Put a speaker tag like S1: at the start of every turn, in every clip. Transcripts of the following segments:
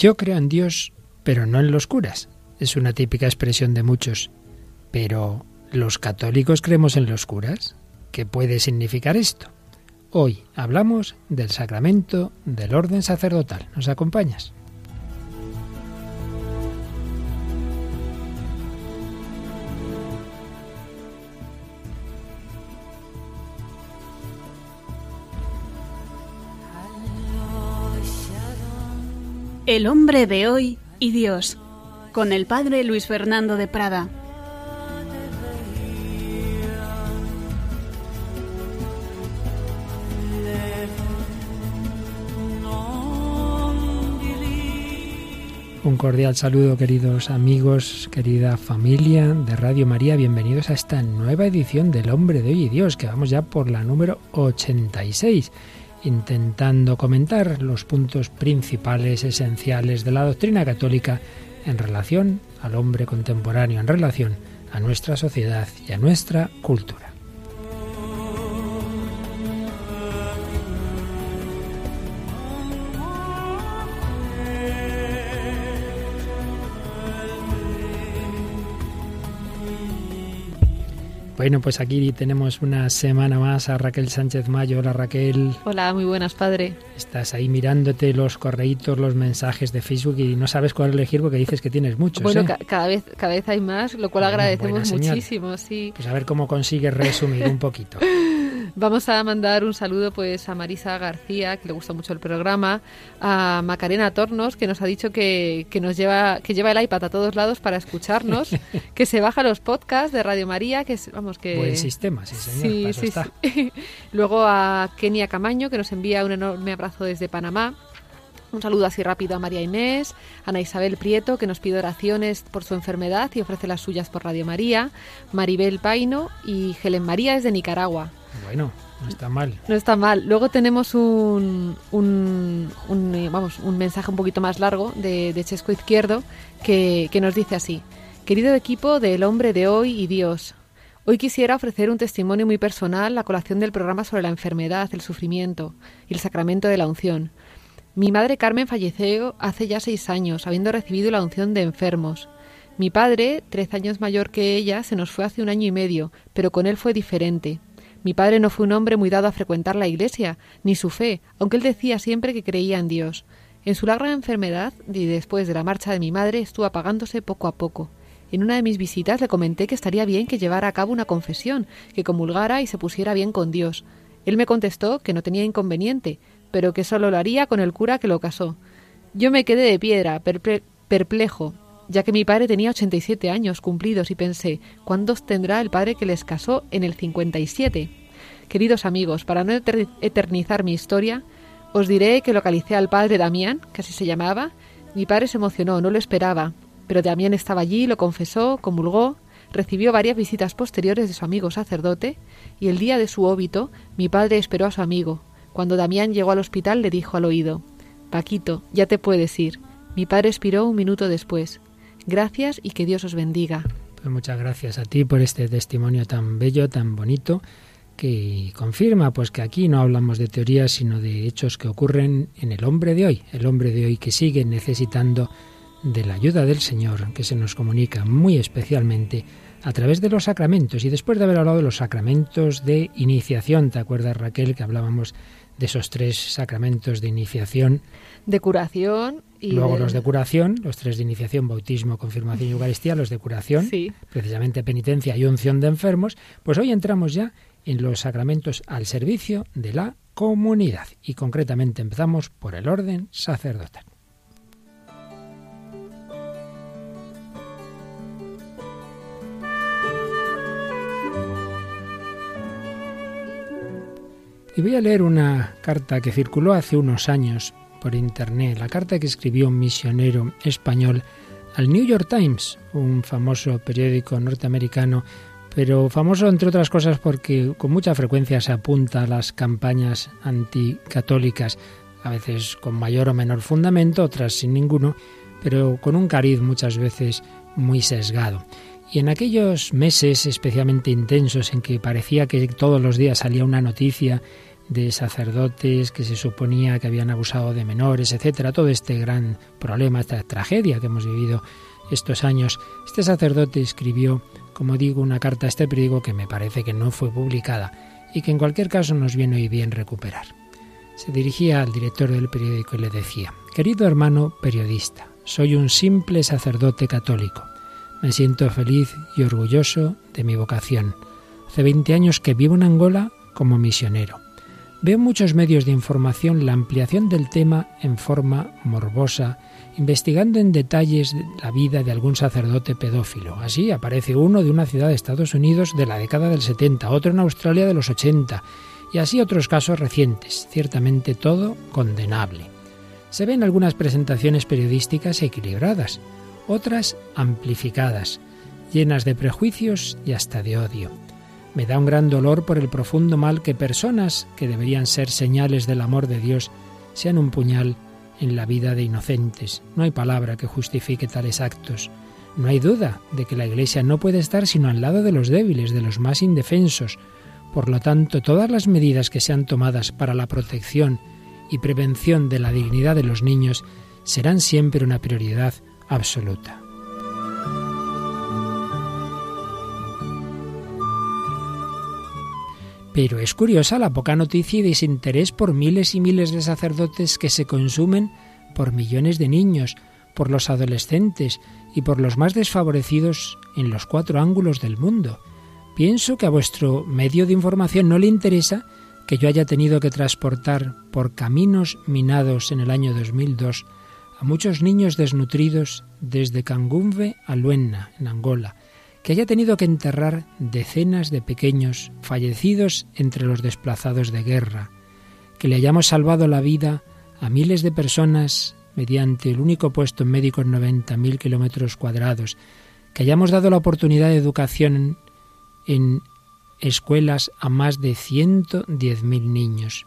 S1: Yo creo en Dios, pero no en los curas. Es una típica expresión de muchos. Pero, ¿los católicos creemos en los curas? ¿Qué puede significar esto? Hoy hablamos del sacramento del orden sacerdotal. ¿Nos acompañas?
S2: El hombre de hoy y Dios, con el padre Luis Fernando de Prada.
S1: Un cordial saludo queridos amigos, querida familia de Radio María, bienvenidos a esta nueva edición del Hombre de Hoy y Dios, que vamos ya por la número 86 intentando comentar los puntos principales, esenciales de la doctrina católica en relación al hombre contemporáneo, en relación a nuestra sociedad y a nuestra cultura. Bueno, pues aquí tenemos una semana más a Raquel Sánchez Mayo. Hola Raquel.
S3: Hola, muy buenas, padre.
S1: Estás ahí mirándote los correitos, los mensajes de Facebook y no sabes cuál elegir porque dices que tienes muchos.
S3: Bueno,
S1: ¿eh?
S3: cada, vez, cada vez hay más, lo cual agradecemos muchísimo, sí.
S1: Pues a ver cómo consigues resumir un poquito.
S3: Vamos a mandar un saludo pues a Marisa García, que le gusta mucho el programa, a Macarena Tornos, que nos ha dicho que, que nos lleva, que lleva el iPad a todos lados para escucharnos, que se baja los podcasts de Radio María, que es, vamos que
S1: buen sistema, sí señor.
S3: Sí, sí, sí. Luego a Kenia Camaño, que nos envía un enorme abrazo desde Panamá. Un saludo así rápido a María Inés, Ana Isabel Prieto, que nos pide oraciones por su enfermedad y ofrece las suyas por Radio María, Maribel Paino y Helen María es de Nicaragua.
S1: Bueno, no está mal.
S3: No está mal. Luego tenemos un, un, vamos, un mensaje un poquito más largo de, de Chesco Izquierdo que, que nos dice así. Querido equipo del hombre de hoy y Dios, Hoy quisiera ofrecer un testimonio muy personal a colación del programa sobre la enfermedad, el sufrimiento y el sacramento de la unción. Mi madre Carmen falleció hace ya seis años, habiendo recibido la unción de enfermos. Mi padre, tres años mayor que ella, se nos fue hace un año y medio, pero con él fue diferente. Mi padre no fue un hombre muy dado a frecuentar la iglesia, ni su fe, aunque él decía siempre que creía en Dios. En su larga enfermedad, y después de la marcha de mi madre, estuvo apagándose poco a poco. En una de mis visitas le comenté que estaría bien que llevara a cabo una confesión, que comulgara y se pusiera bien con Dios. Él me contestó que no tenía inconveniente, pero que solo lo haría con el cura que lo casó. Yo me quedé de piedra, perplejo, ya que mi padre tenía 87 años cumplidos y pensé, ¿cuántos tendrá el padre que les casó en el 57? Queridos amigos, para no eternizar mi historia, os diré que localicé al padre Damián, que así se llamaba. Mi padre se emocionó, no lo esperaba. Pero Damián estaba allí, lo confesó, comulgó, recibió varias visitas posteriores de su amigo sacerdote, y el día de su óbito mi padre esperó a su amigo. Cuando Damián llegó al hospital le dijo al oído Paquito, ya te puedes ir. Mi padre expiró un minuto después. Gracias y que Dios os bendiga.
S1: Pues muchas gracias a ti por este testimonio tan bello, tan bonito, que confirma pues que aquí no hablamos de teorías, sino de hechos que ocurren en el hombre de hoy, el hombre de hoy que sigue necesitando de la ayuda del Señor que se nos comunica muy especialmente a través de los sacramentos. Y después de haber hablado de los sacramentos de iniciación, ¿te acuerdas Raquel que hablábamos de esos tres sacramentos de iniciación?
S3: De curación. Y
S1: Luego los de curación, los tres de iniciación, bautismo, confirmación y Eucaristía, los de curación,
S3: sí.
S1: precisamente penitencia y unción de enfermos, pues hoy entramos ya en los sacramentos al servicio de la comunidad y concretamente empezamos por el orden sacerdotal. Y voy a leer una carta que circuló hace unos años por internet, la carta que escribió un misionero español al New York Times, un famoso periódico norteamericano, pero famoso entre otras cosas porque con mucha frecuencia se apunta a las campañas anticatólicas, a veces con mayor o menor fundamento, otras sin ninguno, pero con un cariz muchas veces muy sesgado. Y en aquellos meses especialmente intensos en que parecía que todos los días salía una noticia de sacerdotes que se suponía que habían abusado de menores, etcétera, todo este gran problema, esta tragedia que hemos vivido estos años. Este sacerdote escribió, como digo, una carta a este periódico que me parece que no fue publicada y que en cualquier caso nos viene hoy bien recuperar. Se dirigía al director del periódico y le decía, Querido hermano periodista, soy un simple sacerdote católico. Me siento feliz y orgulloso de mi vocación. Hace 20 años que vivo en Angola como misionero. Veo en muchos medios de información la ampliación del tema en forma morbosa, investigando en detalles la vida de algún sacerdote pedófilo. Así aparece uno de una ciudad de Estados Unidos de la década del 70, otro en Australia de los 80, y así otros casos recientes, ciertamente todo condenable. Se ven algunas presentaciones periodísticas equilibradas, otras amplificadas, llenas de prejuicios y hasta de odio. Me da un gran dolor por el profundo mal que personas que deberían ser señales del amor de Dios sean un puñal en la vida de inocentes. No hay palabra que justifique tales actos. No hay duda de que la Iglesia no puede estar sino al lado de los débiles, de los más indefensos. Por lo tanto, todas las medidas que sean tomadas para la protección y prevención de la dignidad de los niños serán siempre una prioridad absoluta. Pero es curiosa la poca noticia y desinterés por miles y miles de sacerdotes que se consumen por millones de niños, por los adolescentes y por los más desfavorecidos en los cuatro ángulos del mundo. Pienso que a vuestro medio de información no le interesa que yo haya tenido que transportar por caminos minados en el año 2002 a muchos niños desnutridos desde Cangumbe a Luenna, en Angola, que haya tenido que enterrar decenas de pequeños fallecidos entre los desplazados de guerra, que le hayamos salvado la vida a miles de personas mediante el único puesto médico en 90.000 kilómetros cuadrados, que hayamos dado la oportunidad de educación en escuelas a más de 110.000 niños.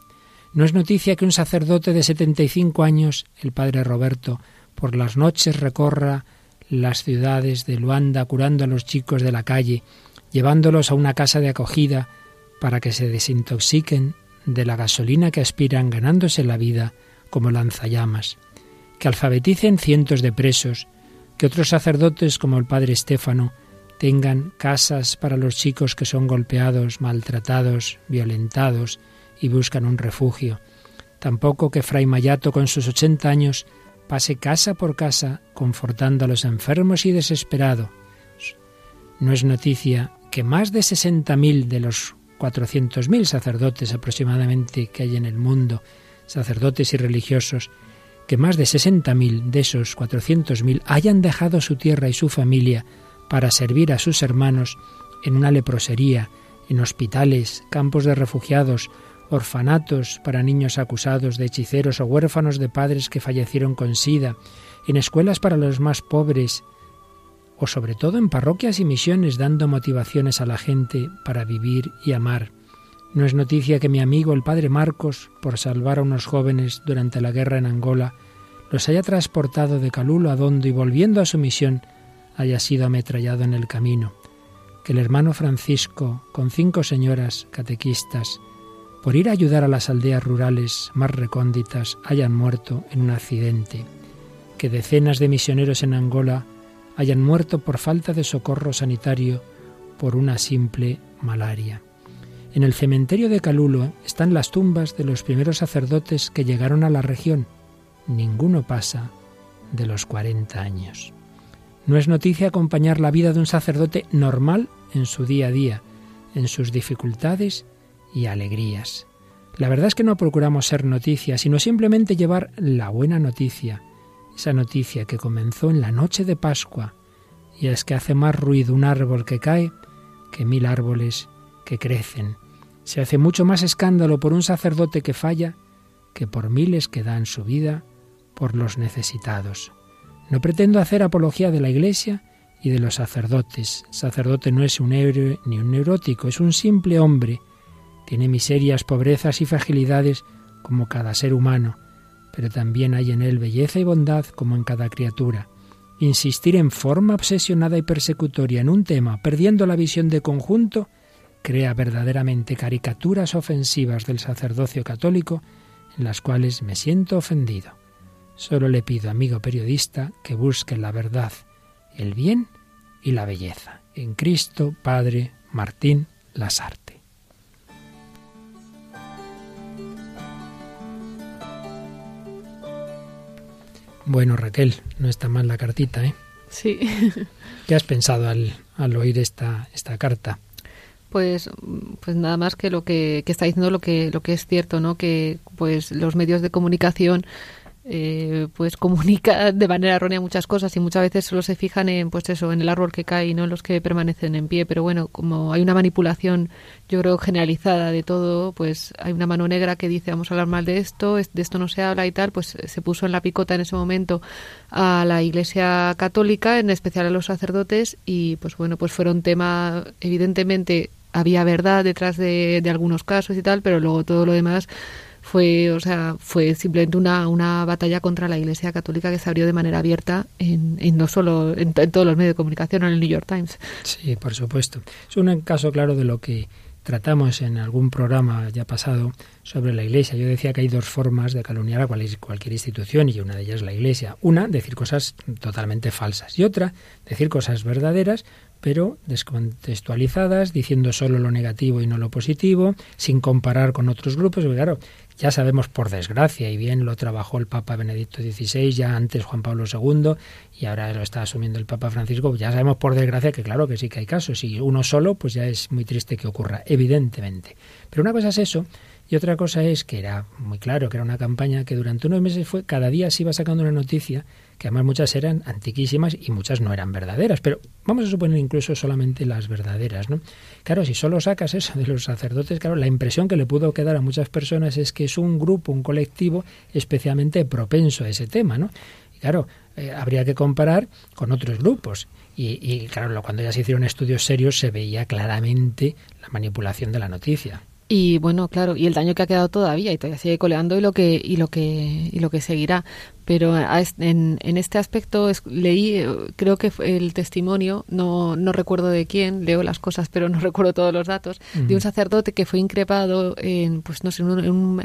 S1: No es noticia que un sacerdote de 75 años, el padre Roberto, por las noches recorra las ciudades de Luanda curando a los chicos de la calle, llevándolos a una casa de acogida para que se desintoxiquen de la gasolina que aspiran ganándose la vida como lanzallamas, que alfabeticen cientos de presos, que otros sacerdotes como el padre Estéfano tengan casas para los chicos que son golpeados, maltratados, violentados y buscan un refugio. Tampoco que Fray Mayato con sus ochenta años pase casa por casa confortando a los enfermos y desesperados. No es noticia que más de 60.000 de los 400.000 sacerdotes aproximadamente que hay en el mundo, sacerdotes y religiosos, que más de 60.000 de esos 400.000 hayan dejado su tierra y su familia para servir a sus hermanos en una leprosería, en hospitales, campos de refugiados, orfanatos para niños acusados de hechiceros o huérfanos de padres que fallecieron con sida, en escuelas para los más pobres, o sobre todo en parroquias y misiones dando motivaciones a la gente para vivir y amar. No es noticia que mi amigo el padre Marcos, por salvar a unos jóvenes durante la guerra en Angola, los haya transportado de Calulo a Dondo y volviendo a su misión haya sido ametrallado en el camino. Que el hermano Francisco, con cinco señoras catequistas, por ir a ayudar a las aldeas rurales más recónditas, hayan muerto en un accidente, que decenas de misioneros en Angola hayan muerto por falta de socorro sanitario por una simple malaria. En el cementerio de Calulo están las tumbas de los primeros sacerdotes que llegaron a la región. Ninguno pasa de los 40 años. No es noticia acompañar la vida de un sacerdote normal en su día a día, en sus dificultades y alegrías. La verdad es que no procuramos ser noticias, sino simplemente llevar la buena noticia, esa noticia que comenzó en la noche de Pascua, y es que hace más ruido un árbol que cae que mil árboles que crecen. Se hace mucho más escándalo por un sacerdote que falla que por miles que dan su vida por los necesitados. No pretendo hacer apología de la Iglesia y de los sacerdotes. sacerdote no es un héroe ni un neurótico, es un simple hombre tiene miserias, pobrezas y fragilidades como cada ser humano, pero también hay en él belleza y bondad como en cada criatura. Insistir en forma obsesionada y persecutoria en un tema, perdiendo la visión de conjunto, crea verdaderamente caricaturas ofensivas del sacerdocio católico en las cuales me siento ofendido. Solo le pido, amigo periodista, que busque la verdad, el bien y la belleza. En Cristo, Padre Martín Lasarte. Bueno, Raquel, no está mal la cartita, ¿eh?
S3: Sí.
S1: ¿Qué has pensado al, al oír esta, esta carta?
S3: Pues, pues nada más que lo que, que está diciendo lo que, lo que es cierto, ¿no? Que pues los medios de comunicación eh, pues comunica de manera errónea muchas cosas y muchas veces solo se fijan en pues eso en el árbol que cae y no en los que permanecen en pie. Pero bueno como hay una manipulación yo creo generalizada de todo pues hay una mano negra que dice vamos a hablar mal de esto de esto no se habla y tal pues se puso en la picota en ese momento a la Iglesia Católica en especial a los sacerdotes y pues bueno pues fueron tema evidentemente había verdad detrás de, de algunos casos y tal pero luego todo lo demás fue, o sea, fue simplemente una, una batalla contra la Iglesia Católica que se abrió de manera abierta en, no solo en, todos los medios de comunicación, en el New York Times.
S1: Sí, por supuesto. Es un caso claro de lo que tratamos en algún programa ya pasado sobre la Iglesia. Yo decía que hay dos formas de calumniar a cualquier institución y una de ellas es la Iglesia. Una, decir cosas totalmente falsas y otra, decir cosas verdaderas pero descontextualizadas, diciendo solo lo negativo y no lo positivo, sin comparar con otros grupos. Porque claro, ya sabemos por desgracia, y bien lo trabajó el Papa Benedicto XVI, ya antes Juan Pablo II, y ahora lo está asumiendo el Papa Francisco, ya sabemos por desgracia que claro que sí que hay casos, y uno solo, pues ya es muy triste que ocurra, evidentemente. Pero una cosa es eso, y otra cosa es que era muy claro que era una campaña que durante unos meses fue, cada día se iba sacando una noticia que además muchas eran antiquísimas y muchas no eran verdaderas, pero vamos a suponer incluso solamente las verdaderas, ¿no? Claro, si solo sacas eso de los sacerdotes, claro, la impresión que le pudo quedar a muchas personas es que es un grupo, un colectivo especialmente propenso a ese tema, ¿no? Claro, eh, habría que comparar con otros grupos. Y, y claro, cuando ya se hicieron estudios serios se veía claramente la manipulación de la noticia.
S3: Y bueno, claro, y el daño que ha quedado todavía y todavía sigue coleando y lo que y lo que y lo que seguirá. Pero en, en este aspecto leí, eh, creo que el testimonio, no, no recuerdo de quién, leo las cosas, pero no recuerdo todos los datos, de un sacerdote que fue increpado, en, pues no sé,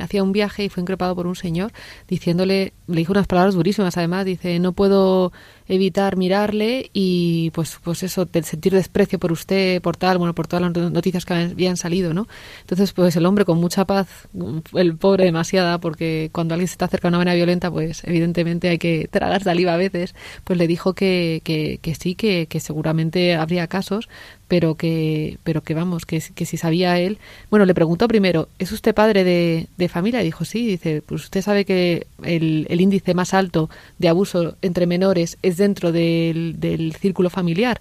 S3: hacía un viaje y fue increpado por un señor diciéndole, le dijo unas palabras durísimas además, dice, no puedo evitar mirarle y pues pues eso, sentir desprecio por usted, por tal, bueno, por todas las noticias que habían salido, ¿no? Entonces, pues el hombre con mucha paz, el pobre demasiada, porque cuando alguien se está acerca a una manera violenta, pues evidentemente evidentemente hay que tragar saliva a veces, pues le dijo que, que, que sí, que, que, seguramente habría casos, pero que, pero que vamos, que, que si sabía él. Bueno, le preguntó primero, ¿es usted padre de, de familia? dijo, sí, dice, pues usted sabe que el, el, índice más alto de abuso entre menores es dentro del, del círculo familiar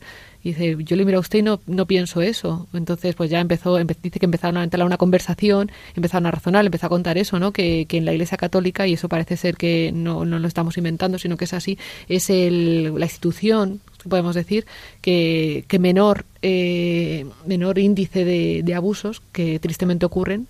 S3: dice, yo le miro a usted y no, no pienso eso. Entonces, pues ya empezó, dice que empezaron a entrar una conversación, empezaron a razonar, empezó a contar eso, ¿no? Que, que en la Iglesia Católica, y eso parece ser que no, no lo estamos inventando, sino que es así, es el, la institución, podemos decir, que, que menor, eh, menor índice de abusos que tristemente ocurren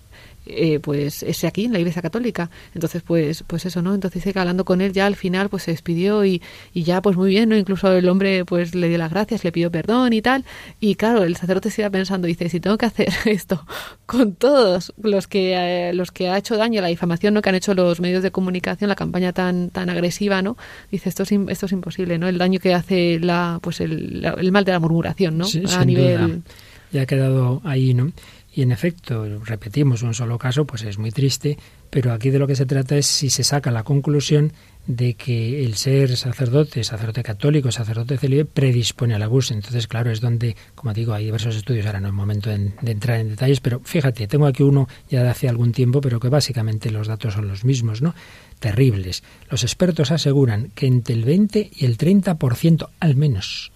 S3: eh, pues ese aquí en la Iglesia Católica. Entonces, pues, pues eso, ¿no? Entonces dice que hablando con él ya al final pues se despidió y, y ya pues muy bien, ¿no? Incluso el hombre pues le dio las gracias, le pidió perdón y tal. Y claro, el sacerdote se iba pensando, dice, si tengo que hacer esto con todos los que eh, los que ha hecho daño, la difamación, ¿no? Que han hecho los medios de comunicación, la campaña tan tan agresiva, ¿no? Dice, esto es, esto es imposible, ¿no? El daño que hace la pues el, el mal de la murmuración, ¿no?
S1: a nivel... Ya ha quedado ahí, ¿no? Y en efecto, repetimos un solo caso, pues es muy triste, pero aquí de lo que se trata es si se saca la conclusión de que el ser sacerdote, sacerdote católico, sacerdote célibe, predispone al abuso. Entonces, claro, es donde, como digo, hay diversos estudios, ahora no es momento de, entrar en detalles, pero fíjate, tengo aquí uno ya de hace algún tiempo, pero que básicamente los datos son los mismos, ¿no? Terribles. Los expertos aseguran que entre el 20 y el 30% al menos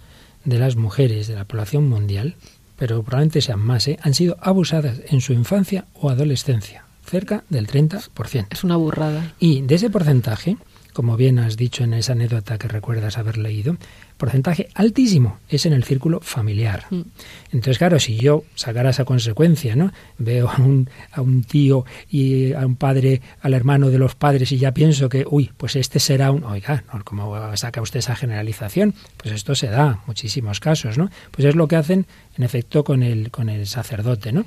S1: de las mujeres de la población mundial pero probablemente sean más, ¿eh? han sido abusadas en su infancia o adolescencia, cerca del 30%.
S3: Es una burrada.
S1: Y de ese porcentaje, como bien has dicho en esa anécdota que recuerdas haber leído, porcentaje altísimo es en el círculo familiar. Mm. Entonces, claro, si yo sacara esa consecuencia, ¿no? Veo a un, a un tío y a un padre, al hermano de los padres y ya pienso que, uy, pues este será un, oiga, ¿no? ¿cómo saca usted esa generalización? Pues esto se da, muchísimos casos, ¿no? Pues es lo que hacen, en efecto, con el, con el sacerdote, ¿no?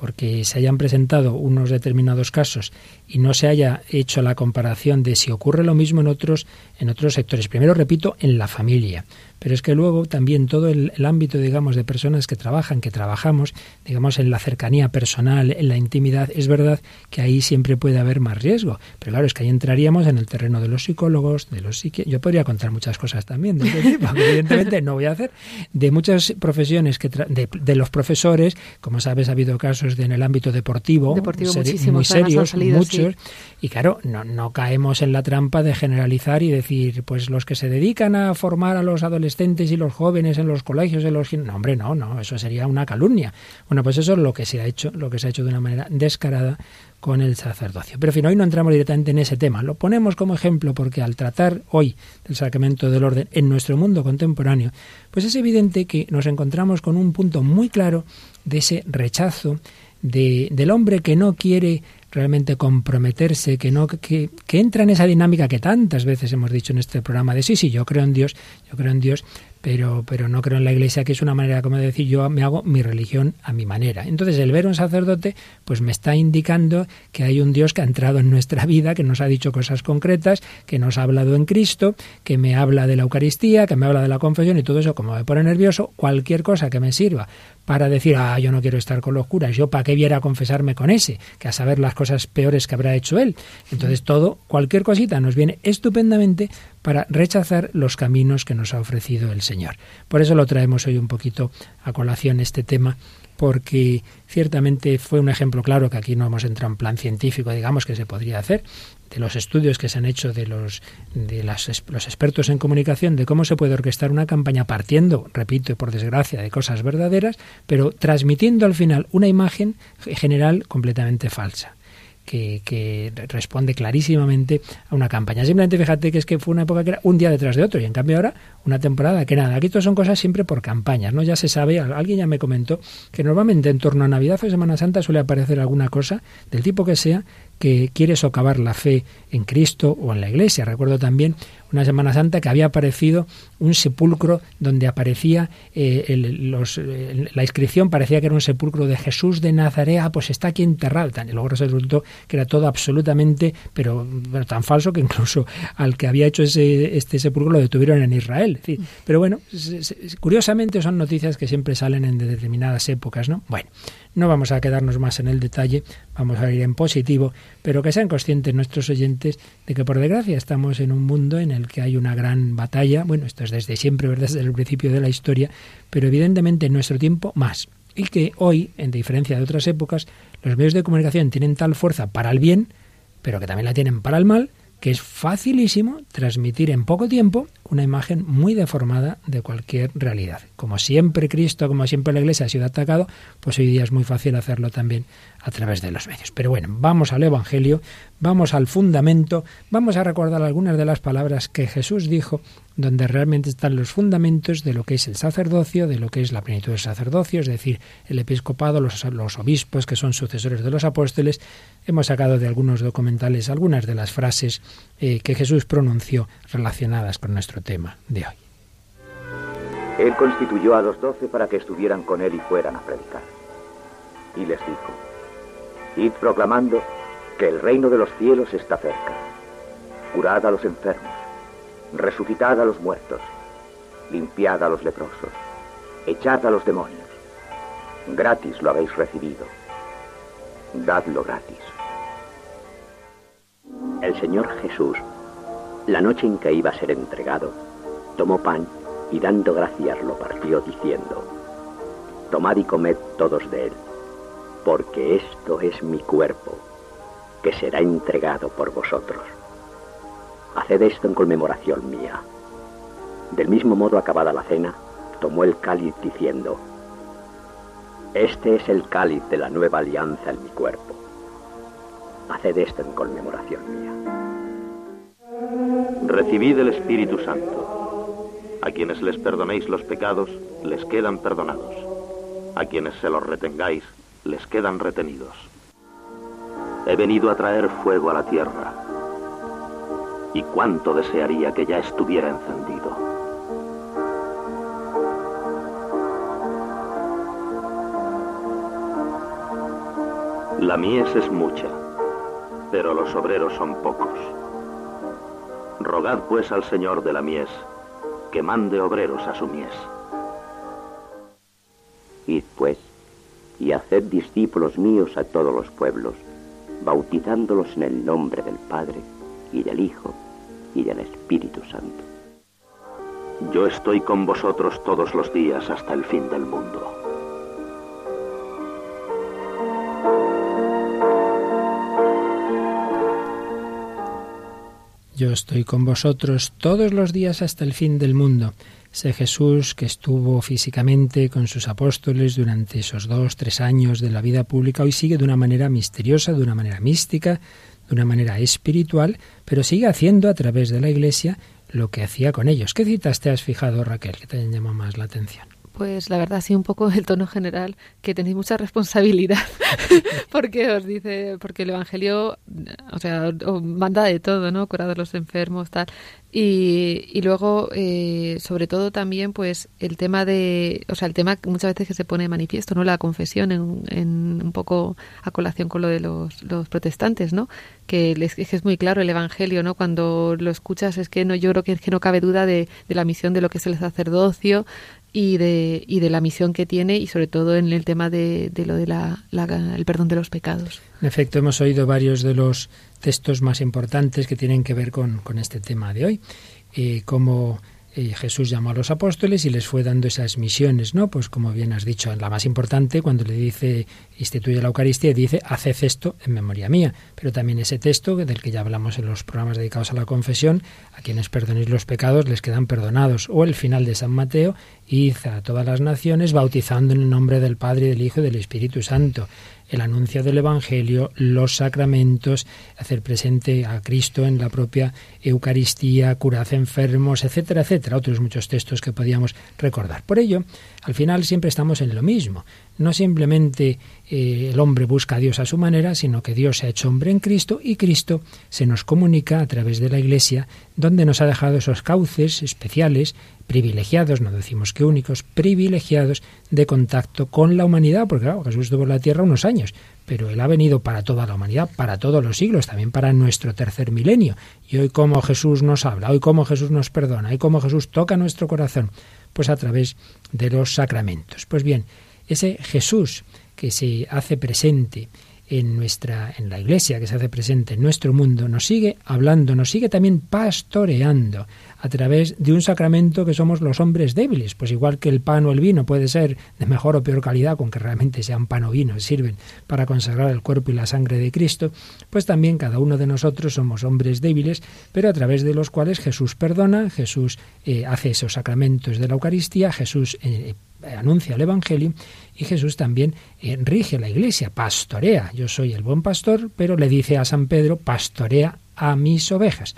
S1: Porque se hayan presentado unos determinados casos y no se haya hecho la comparación de si ocurre lo mismo en otros en otros sectores. Primero repito, en la familia pero es que luego también todo el, ámbito, digamos, de personas que trabajan, que trabajamos, digamos, en la cercanía personal, en la intimidad, es verdad que ahí siempre puede haber más riesgo. Pero claro, es que ahí entraríamos en el terreno de los psicólogos, de los psiquiatras. Yo podría contar muchas cosas también de este tipo, que evidentemente no voy a hacer. De muchas profesiones, que de, los profesores, como sabes, ha habido casos de, en el ámbito deportivo, muy serios, muchos. Y claro, no, no caemos en la trampa de generalizar y decir, pues los que se dedican a formar a los adolescentes, y los jóvenes en los colegios, en los no, hombre, no, no, eso sería una calumnia. Bueno, pues eso es lo que se ha hecho, lo que se ha hecho de una manera descarada con el sacerdocio. Pero en fin, hoy no entramos directamente en ese tema. Lo ponemos como ejemplo porque al tratar hoy del sacramento del orden en nuestro mundo contemporáneo, pues es evidente que nos encontramos con un punto muy claro de ese rechazo de, del hombre que no quiere realmente comprometerse, que no que, que, entra en esa dinámica que tantas veces hemos dicho en este programa de sí, sí, yo creo en Dios, yo creo en Dios, pero, pero no creo en la iglesia, que es una manera, como decir, yo me hago mi religión a mi manera. Entonces, el ver un sacerdote, pues me está indicando que hay un Dios que ha entrado en nuestra vida, que nos ha dicho cosas concretas, que nos ha hablado en Cristo, que me habla de la Eucaristía, que me habla de la confesión y todo eso, como me pone nervioso, cualquier cosa que me sirva para decir, ah, yo no quiero estar con los curas, yo para qué viera confesarme con ese, que a saber las cosas peores que habrá hecho él. Entonces, todo, cualquier cosita nos viene estupendamente para rechazar los caminos que nos ha ofrecido el Señor. Por eso lo traemos hoy un poquito a colación este tema, porque ciertamente fue un ejemplo claro que aquí no hemos entrado en plan científico, digamos, que se podría hacer, de los estudios que se han hecho de los de los expertos en comunicación de cómo se puede orquestar una campaña partiendo, repito, por desgracia, de cosas verdaderas, pero transmitiendo al final una imagen general completamente falsa que, responde clarísimamente a una campaña. Simplemente fíjate que es que fue una época que era un día detrás de otro y en cambio ahora una temporada que nada. Aquí todo son cosas siempre por campañas, ¿no? Ya se sabe, alguien ya me comentó que normalmente en torno a Navidad o Semana Santa suele aparecer alguna cosa del tipo que sea que quiere socavar la fe en Cristo o en la Iglesia. Recuerdo también una Semana Santa que había aparecido un sepulcro donde aparecía eh, los, eh, la inscripción, parecía que era un sepulcro de Jesús de Nazaret, pues está aquí enterrado. Y luego resultó que era todo absolutamente, pero, tan falso que incluso al que había hecho ese, este sepulcro lo detuvieron en Israel. pero bueno, curiosamente son noticias que siempre salen en determinadas épocas, ¿no? Bueno, no vamos a quedarnos más en el detalle, vamos a ir en positivo, pero que sean conscientes nuestros oyentes de que por desgracia estamos en un mundo en el que hay una gran batalla, bueno, esto es desde siempre, ¿verdad? desde el principio de la historia, pero evidentemente en nuestro tiempo más. Y que hoy, en diferencia de otras épocas, los medios de comunicación tienen tal fuerza para el bien, pero que también la tienen para el mal, que es facilísimo transmitir en poco tiempo una imagen muy deformada de cualquier realidad. Como siempre Cristo, como siempre la Iglesia ha sido atacado, pues hoy día es muy fácil hacerlo también a través de los medios. Pero bueno, vamos al Evangelio, vamos al fundamento, vamos a recordar algunas de las palabras que Jesús dijo, donde realmente están los fundamentos de lo que es el sacerdocio, de lo que es la plenitud del sacerdocio, es decir, el episcopado, los, obispos que son sucesores de los apóstoles. Hemos sacado de algunos documentales algunas de las frases eh, que Jesús pronunció relacionadas con nuestro tema de hoy.
S4: Él constituyó a los doce para que estuvieran con él y fueran a predicar. Y les dijo, id proclamando que el reino de los cielos está cerca. Curad a los enfermos, resucitad a los muertos, limpiad a los leprosos, echad a los demonios. Gratis lo habéis recibido, dadlo gratis.
S5: El Señor Jesús la noche en que iba a ser entregado, tomó pan y dando gracias lo partió diciendo, Tomad y comed todos de él, porque esto es mi cuerpo, que será entregado por vosotros. Haced esto en conmemoración mía. Del mismo modo, acabada la cena, tomó el cáliz diciendo, Este es el cáliz de la nueva alianza en mi cuerpo. Haced esto en conmemoración mía.
S6: recibid el Espíritu Santo. A quienes les perdonéis los pecados, les quedan perdonados. A quienes se los retengáis, les quedan retenidos. He venido a traer fuego a la tierra. Y cuánto desearía que ya estuviera encendido. La mies es mucha, pero los obreros son pocos. Rogad pues al Señor de la mies que mande obreros a su mies.
S5: Id pues y haced discípulos míos a todos los pueblos, bautizándolos en el nombre del Padre y del Hijo y del Espíritu Santo.
S6: Yo estoy con vosotros todos los días hasta el fin del mundo.
S1: Yo estoy con vosotros todos los días hasta el fin del mundo. Ese Jesús que estuvo físicamente con sus apóstoles durante esos dos, tres años de la vida pública, hoy sigue de una manera misteriosa, de una manera mística, de una manera espiritual, pero sigue haciendo a través de la Iglesia lo que hacía con ellos. ¿Qué citas te has fijado, Raquel, que te llamado más la atención?
S3: Pues la verdad sí un poco el tono general que tenéis mucha responsabilidad porque os dice porque el evangelio o sea manda de todo no curar a los enfermos tal. Y, y luego eh, sobre todo también pues el tema de o sea el tema muchas veces que se pone manifiesto no la confesión en, en un poco a colación con lo de los, protestantes no que, les, que es muy claro el evangelio no cuando lo escuchas es que no yo creo que, es que no cabe duda de, de la misión de lo que es el sacerdocio y de, y de la misión que tiene y sobre todo en el tema de, de lo de la, el perdón de los pecados.
S1: En efecto, hemos oído varios de los textos más importantes que tienen que ver con, con este tema de hoy. Eh, eh, Jesús llamó a los apóstoles y les fue dando esas misiones, ¿no? Pues como bien has dicho, la más importante cuando le dice instituye la Eucaristía dice haced esto en memoria mía, pero también ese texto del que ya hablamos en los programas dedicados a la confesión, a quienes perdonéis los pecados les quedan perdonados, o el final de San Mateo, id a todas las naciones bautizando en el nombre del Padre, del Hijo y del Espíritu Santo el anuncio del Evangelio, los sacramentos, hacer presente a Cristo en la propia Eucaristía, curad enfermos, etcétera, etcétera, otros muchos textos que podíamos recordar. Por ello, al final siempre estamos en lo mismo. No simplemente eh, el hombre busca a Dios a su manera, sino que Dios se ha hecho hombre en Cristo y Cristo se nos comunica a través de la Iglesia, donde nos ha dejado esos cauces especiales privilegiados, no decimos que únicos, privilegiados de contacto con la humanidad, porque claro, Jesús estuvo en la tierra unos años, pero Él ha venido para toda la humanidad, para todos los siglos, también para nuestro tercer milenio. Y hoy como Jesús nos habla, hoy como Jesús nos perdona, hoy como Jesús toca nuestro corazón, pues a través de los sacramentos. Pues bien, ese Jesús que se hace presente en nuestra en la iglesia que se hace presente en nuestro mundo nos sigue hablando, nos sigue también pastoreando a través de un sacramento que somos los hombres débiles. Pues igual que el pan o el vino puede ser de mejor o peor calidad, con que realmente sean pan o vino, sirven para consagrar el cuerpo y la sangre de Cristo, pues también cada uno de nosotros somos hombres débiles, pero a través de los cuales Jesús perdona, Jesús eh, hace esos sacramentos de la Eucaristía, Jesús eh, anuncia el Evangelio y Jesús también eh, rige la iglesia, pastorea. Yo soy el buen pastor, pero le dice a San Pedro, pastorea a mis ovejas.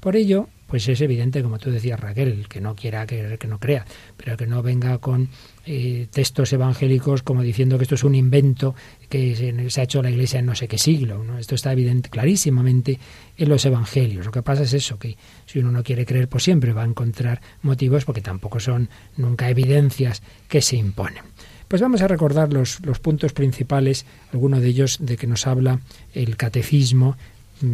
S1: Por ello, pues es evidente, como tú decías Raquel, el que no quiera creer, que no crea, pero que no venga con eh, textos evangélicos como diciendo que esto es un invento que se, ha hecho la Iglesia en no sé qué siglo. Esto está evidente clarísimamente en los evangelios. Lo que pasa es eso, que si uno no quiere creer, pues siempre va a encontrar motivos porque tampoco son nunca evidencias que se imponen. Pues vamos a recordar los, los puntos principales, algunos de ellos de que nos habla el catecismo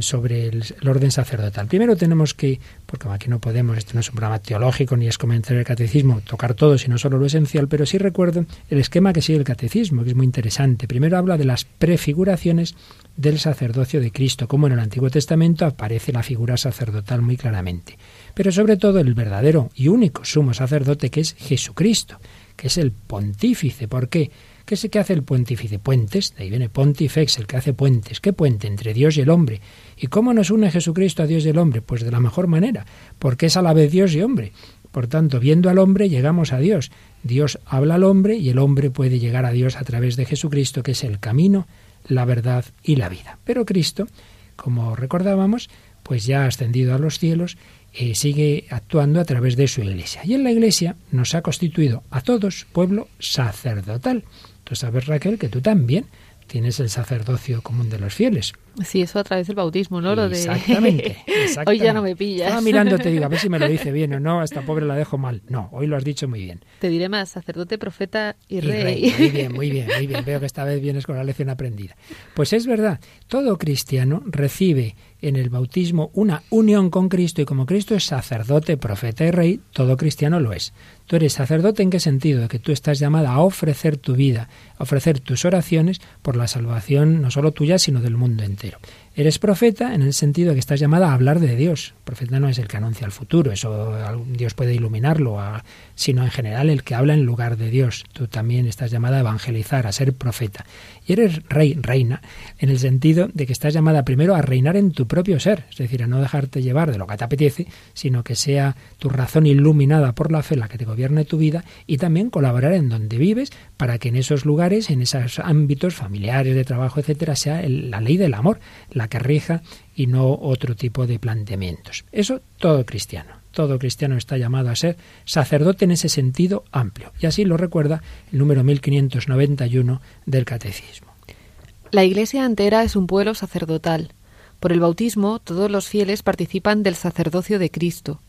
S1: sobre el, orden sacerdotal. Primero tenemos que, porque aquí no podemos, esto no es un programa teológico ni es comentar el catecismo, tocar todo, sino solo lo esencial, pero sí recuerdo el esquema que sigue el catecismo, que es muy interesante. Primero habla de las prefiguraciones del sacerdocio de Cristo, como en el Antiguo Testamento aparece la figura sacerdotal muy claramente. Pero sobre todo el verdadero y único sumo sacerdote que es Jesucristo, que es el pontífice. ¿Por qué? ¿Qué es que hace el pontífice? Puentes, de ahí viene pontifex, el que hace puentes. ¿Qué puente entre Dios y el hombre? ¿Y cómo nos une Jesucristo a Dios y el hombre? Pues de la mejor manera, porque es a la vez Dios y hombre. Por tanto, viendo al hombre llegamos a Dios. Dios habla al hombre y el hombre puede llegar a Dios a través de Jesucristo, que es el camino, la verdad y la vida. Pero Cristo, como recordábamos, pues ya ha ascendido a los cielos eh, sigue actuando a través de su iglesia. Y en la iglesia nos ha constituido a todos pueblo sacerdotal. Tú sabes, Raquel, que tú también tienes el sacerdocio común de los fieles.
S3: Sí, eso a través del bautismo, ¿no? Lo
S1: de... exactamente,
S3: Hoy ya no me pillas.
S1: Estaba mirándote, digo, a ver si me lo dice bien o no, esta pobre la dejo mal. No, hoy lo has dicho muy bien.
S3: Te diré más, sacerdote, profeta y,
S1: rey. Muy bien, muy bien, muy bien. Veo que esta vez vienes con la lección aprendida. Pues es verdad, todo cristiano recibe en el bautismo una unión con Cristo y como Cristo es sacerdote, profeta y rey, todo cristiano lo es. Tú eres sacerdote en qué sentido? De que tú estás llamada a ofrecer tu vida, a ofrecer tus oraciones por la salvación no solo tuya, sino del mundo entero. Eres profeta en el sentido de que estás llamada a hablar de Dios. profeta no es el que anuncia el futuro, eso Dios puede iluminarlo, sino en general el que habla en lugar de Dios. Tú también estás llamada a evangelizar, a ser profeta. Y eres rey, reina, en el sentido de que estás llamada primero a reinar en tu propio ser, es decir, a no dejarte llevar de lo que te apetece, sino que sea tu razón iluminada por la fe la que te gobierne tu vida y también colaborar en donde vives para que en esos lugares, en esos ámbitos familiares, de trabajo, etcétera, sea la ley del amor la que rija y no otro tipo de planteamientos. Eso todo cristiano. Todo cristiano está llamado a ser sacerdote en ese sentido amplio. Y así lo recuerda el número 1591 del Catecismo.
S3: La Iglesia entera es un pueblo sacerdotal. Por el bautismo, todos los fieles participan del sacerdocio de Cristo.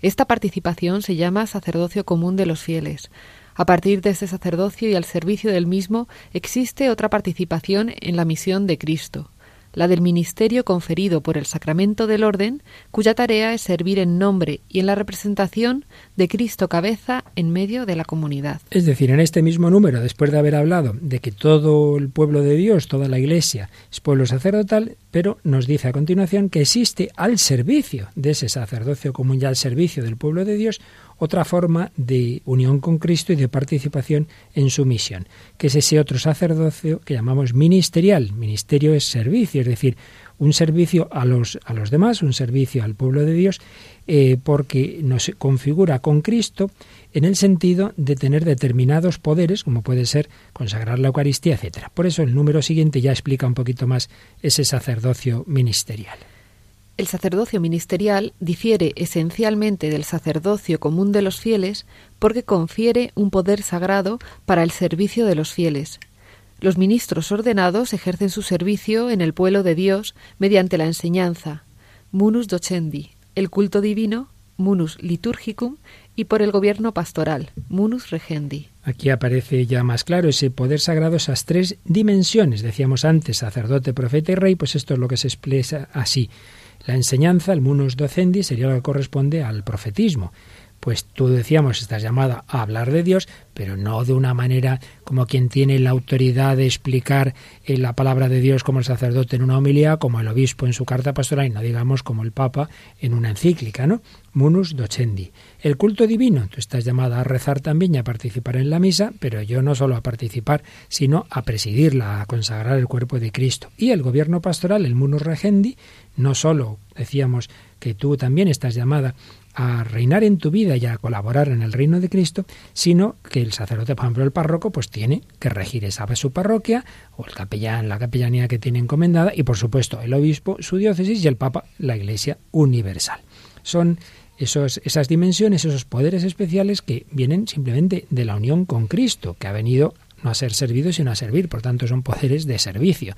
S3: Esta participación se llama sacerdocio común de los fieles. A partir de este sacerdocio y al servicio del mismo existe otra participación en la misión de Cristo la del ministerio conferido por el sacramento del orden, cuya tarea es servir en nombre y en la representación de Cristo cabeza en medio de la comunidad.
S1: Es decir, en este mismo número, después de haber hablado de que todo el pueblo de Dios, toda la Iglesia, es pueblo sacerdotal, pero nos dice a continuación que existe al servicio de ese sacerdocio común y al servicio del pueblo de Dios otra forma de unión con Cristo y de participación en su misión, que es ese otro sacerdocio que llamamos ministerial. Ministerio es servicio, es decir, un servicio a los, a los demás, un servicio al pueblo de Dios, eh, porque nos configura con Cristo en el sentido de tener determinados poderes, como puede ser consagrar la Eucaristía, etc. Por eso el número siguiente ya explica un poquito más ese sacerdocio ministerial.
S3: El sacerdocio ministerial difiere esencialmente del sacerdocio común de los fieles porque confiere un poder sagrado para el servicio de los fieles. Los ministros ordenados ejercen su servicio en el pueblo de Dios mediante la enseñanza, munus docendi, el culto divino, munus liturgicum, y por el gobierno pastoral, munus regendi.
S1: Aquí aparece ya más claro ese poder sagrado, esas tres dimensiones. Decíamos antes, sacerdote, profeta y rey, pues esto es lo que se expresa así. La enseñanza, el munus docendi, sería lo que corresponde al profetismo. Pues tú decíamos, estás llamada a hablar de Dios, pero no de una manera como quien tiene la autoridad de explicar eh, la palabra de Dios como el sacerdote en una homilía, como el obispo en su carta pastoral, y no digamos como el Papa en una encíclica, ¿no? Munus docendi. El culto divino, tú estás llamada a rezar también y a participar en la misa, pero yo no solo a participar, sino a presidirla, a consagrar el cuerpo de Cristo. Y el gobierno pastoral, el munus regendi, no solo decíamos que tú también estás llamada a reinar en tu vida y a colaborar en el reino de Cristo, sino que el sacerdote, por ejemplo, el párroco, pues tiene que regir esa su parroquia, o el capellán, la capellanía que tiene encomendada, y por supuesto el obispo, su diócesis, y el papa, la iglesia universal. Son esos, esas dimensiones, esos poderes especiales que vienen simplemente de la unión con Cristo, que ha venido no a ser servido, sino a servir. Por tanto, son poderes de servicio.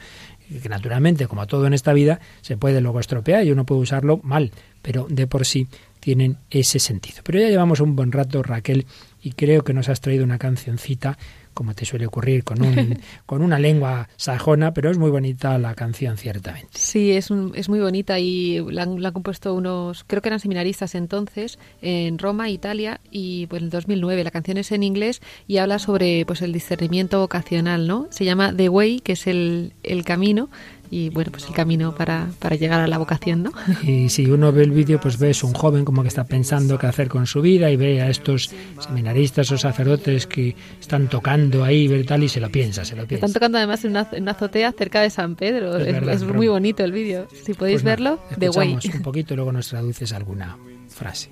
S1: Que naturalmente, como todo en esta vida, se puede luego estropear y uno puede usarlo mal, pero de por sí tienen ese sentido. Pero ya llevamos un buen rato, Raquel, y creo que nos has traído una cancioncita, como te suele ocurrir, con, un, con una lengua sajona, pero es muy bonita la canción, ciertamente.
S3: Sí, es, es muy bonita y la han, compuesto unos, creo que eran seminaristas entonces, en Roma, Italia, y pues en el 2009. La canción es en inglés y habla sobre pues el discernimiento vocacional, ¿no? Se llama The Way, que es el, el camino, y bueno, pues el camino para, para llegar a la vocación, ¿no?
S1: Y si uno ve el vídeo, pues ves un joven como que está pensando qué hacer con su vida y ve a estos seminaristas o sacerdotes que están tocando ahí y tal y se lo piensa, se lo piensa.
S3: Están tocando además en una, azotea cerca de San Pedro, es, muy bonito el vídeo. Si podéis pues verlo, de Way.
S1: un poquito y luego nos traduces alguna frase.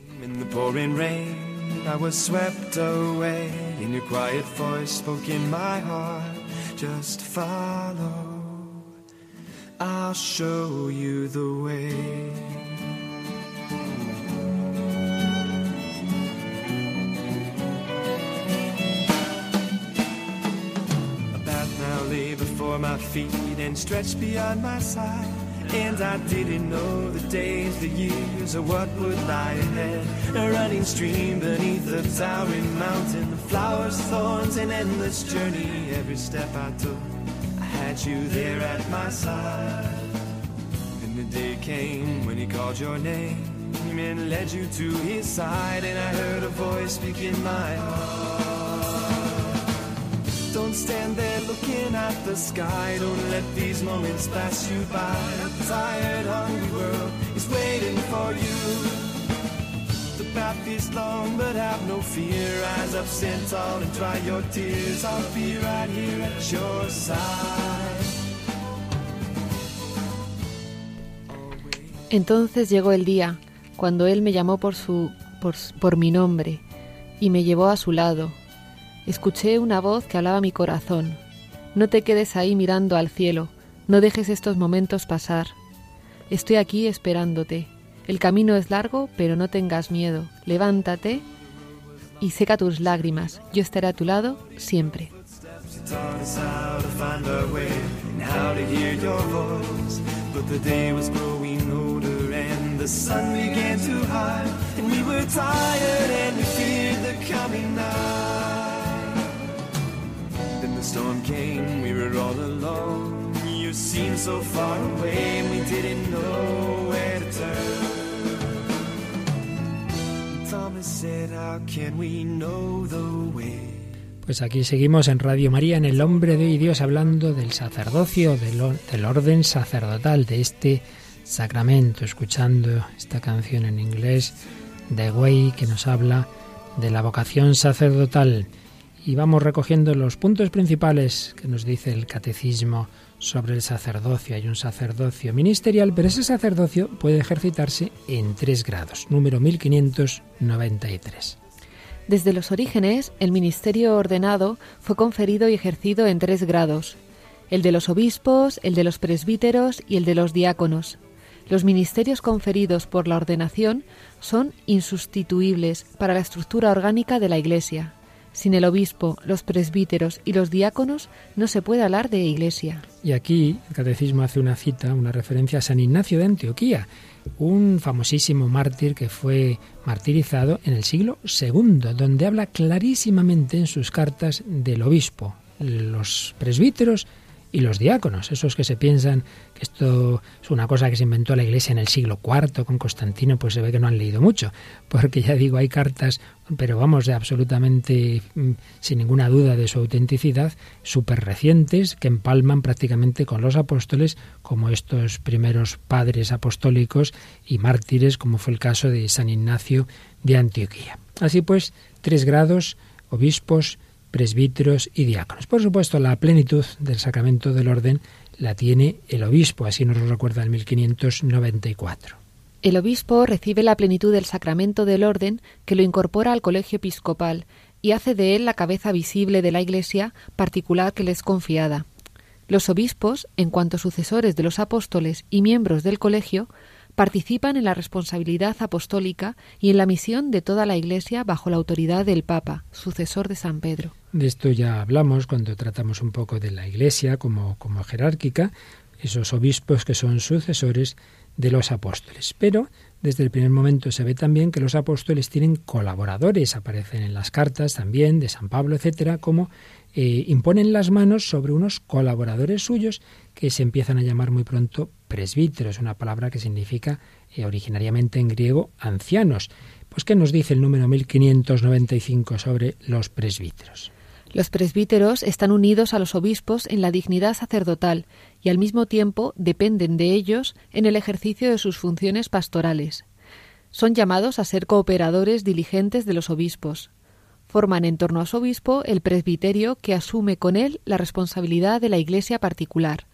S1: Just follow. I'll show you the way.
S7: A path now lay before my feet and stretched beyond my sight. And I didn't know the days, the years, or what would lie ahead. A running stream beneath a towering mountain, flowers, thorns, an endless journey. Every step I took had you there at my side. And the day came when he called your name and led you to his side, and I heard a voice speak in my heart. Don't stand there looking at the sky. Don't let these moments pass you by. A tired, hungry world is waiting for you.
S3: Entonces llegó el día cuando él me llamó por su por mi nombre y me llevó a su lado escuché una voz que hablaba mi corazón. No te quedes ahí mirando al cielo, no dejes estos momentos pasar. Estoy aquí esperándote. El camino es largo, pero no tengas miedo. Levántate y seca tus lágrimas. Yo estaré a tu lado siempre.
S7: the storm came, we were all alone. You seemed so far away, we didn't know where
S1: Pues aquí seguimos en Radio María, en El Hombre de Dios, hablando del sacerdocio, del, orden sacerdotal, de este sacramento, escuchando esta canción en inglés de Way que nos habla de la vocación sacerdotal. Y vamos recogiendo los puntos principales que nos dice el catecismo sobre el sacerdocio. Hay un sacerdocio ministerial, pero ese sacerdocio puede ejercitarse en tres grados. Número 1593.
S3: Desde los orígenes, el ministerio ordenado fue conferido y ejercido en tres grados, el de los obispos, el de los presbíteros y el de los diáconos. Los ministerios conferidos por la ordenación son insustituibles para la estructura orgánica de la Iglesia. Sin el obispo, los presbíteros y los diáconos no se puede hablar de iglesia.
S1: Y aquí el catecismo hace una cita, una referencia a San Ignacio de Antioquía, un famosísimo mártir que fue martirizado en el siglo II, donde habla clarísimamente en sus cartas del obispo, los presbíteros y los diáconos, esos que se piensan que esto es una cosa que se inventó la Iglesia en el siglo IV con Constantino, pues se ve que no han leído mucho, porque ya digo, hay cartas, pero vamos, absolutamente mm, sin ninguna duda de su autenticidad, súper recientes, que empalman prácticamente con los apóstoles, como estos primeros padres apostólicos y mártires, como fue el caso de San Ignacio de Antioquía. Así pues, tres grados, obispos, presbíteros y diáconos. Por supuesto, la plenitud del sacramento del orden la tiene el obispo, así nos lo recuerda en 1594.
S3: El obispo recibe la plenitud del sacramento del orden que lo incorpora al colegio episcopal y hace de él la cabeza visible de la Iglesia particular que le es confiada. Los obispos, en cuanto sucesores de los apóstoles y miembros del colegio, participan en la responsabilidad apostólica y en la misión de toda la Iglesia bajo la autoridad del Papa, sucesor de San Pedro.
S1: De esto ya hablamos cuando tratamos un poco de la Iglesia como, como jerárquica, esos obispos que son sucesores de los apóstoles. Pero desde el primer momento se ve también que los apóstoles tienen colaboradores, aparecen en las cartas también de San Pablo, etcétera, como eh, imponen las manos sobre unos colaboradores suyos que se empiezan a llamar muy pronto presbíteros, una palabra que significa eh, originariamente en griego ancianos. Pues, ¿qué nos dice el número 1595 sobre los presbíteros?
S3: Los presbíteros están unidos a los obispos en la dignidad sacerdotal y al mismo tiempo dependen de ellos en el ejercicio de sus funciones pastorales. Son llamados a ser cooperadores diligentes de los obispos. Forman en torno a su obispo el presbiterio que asume con él la responsabilidad de la iglesia particular.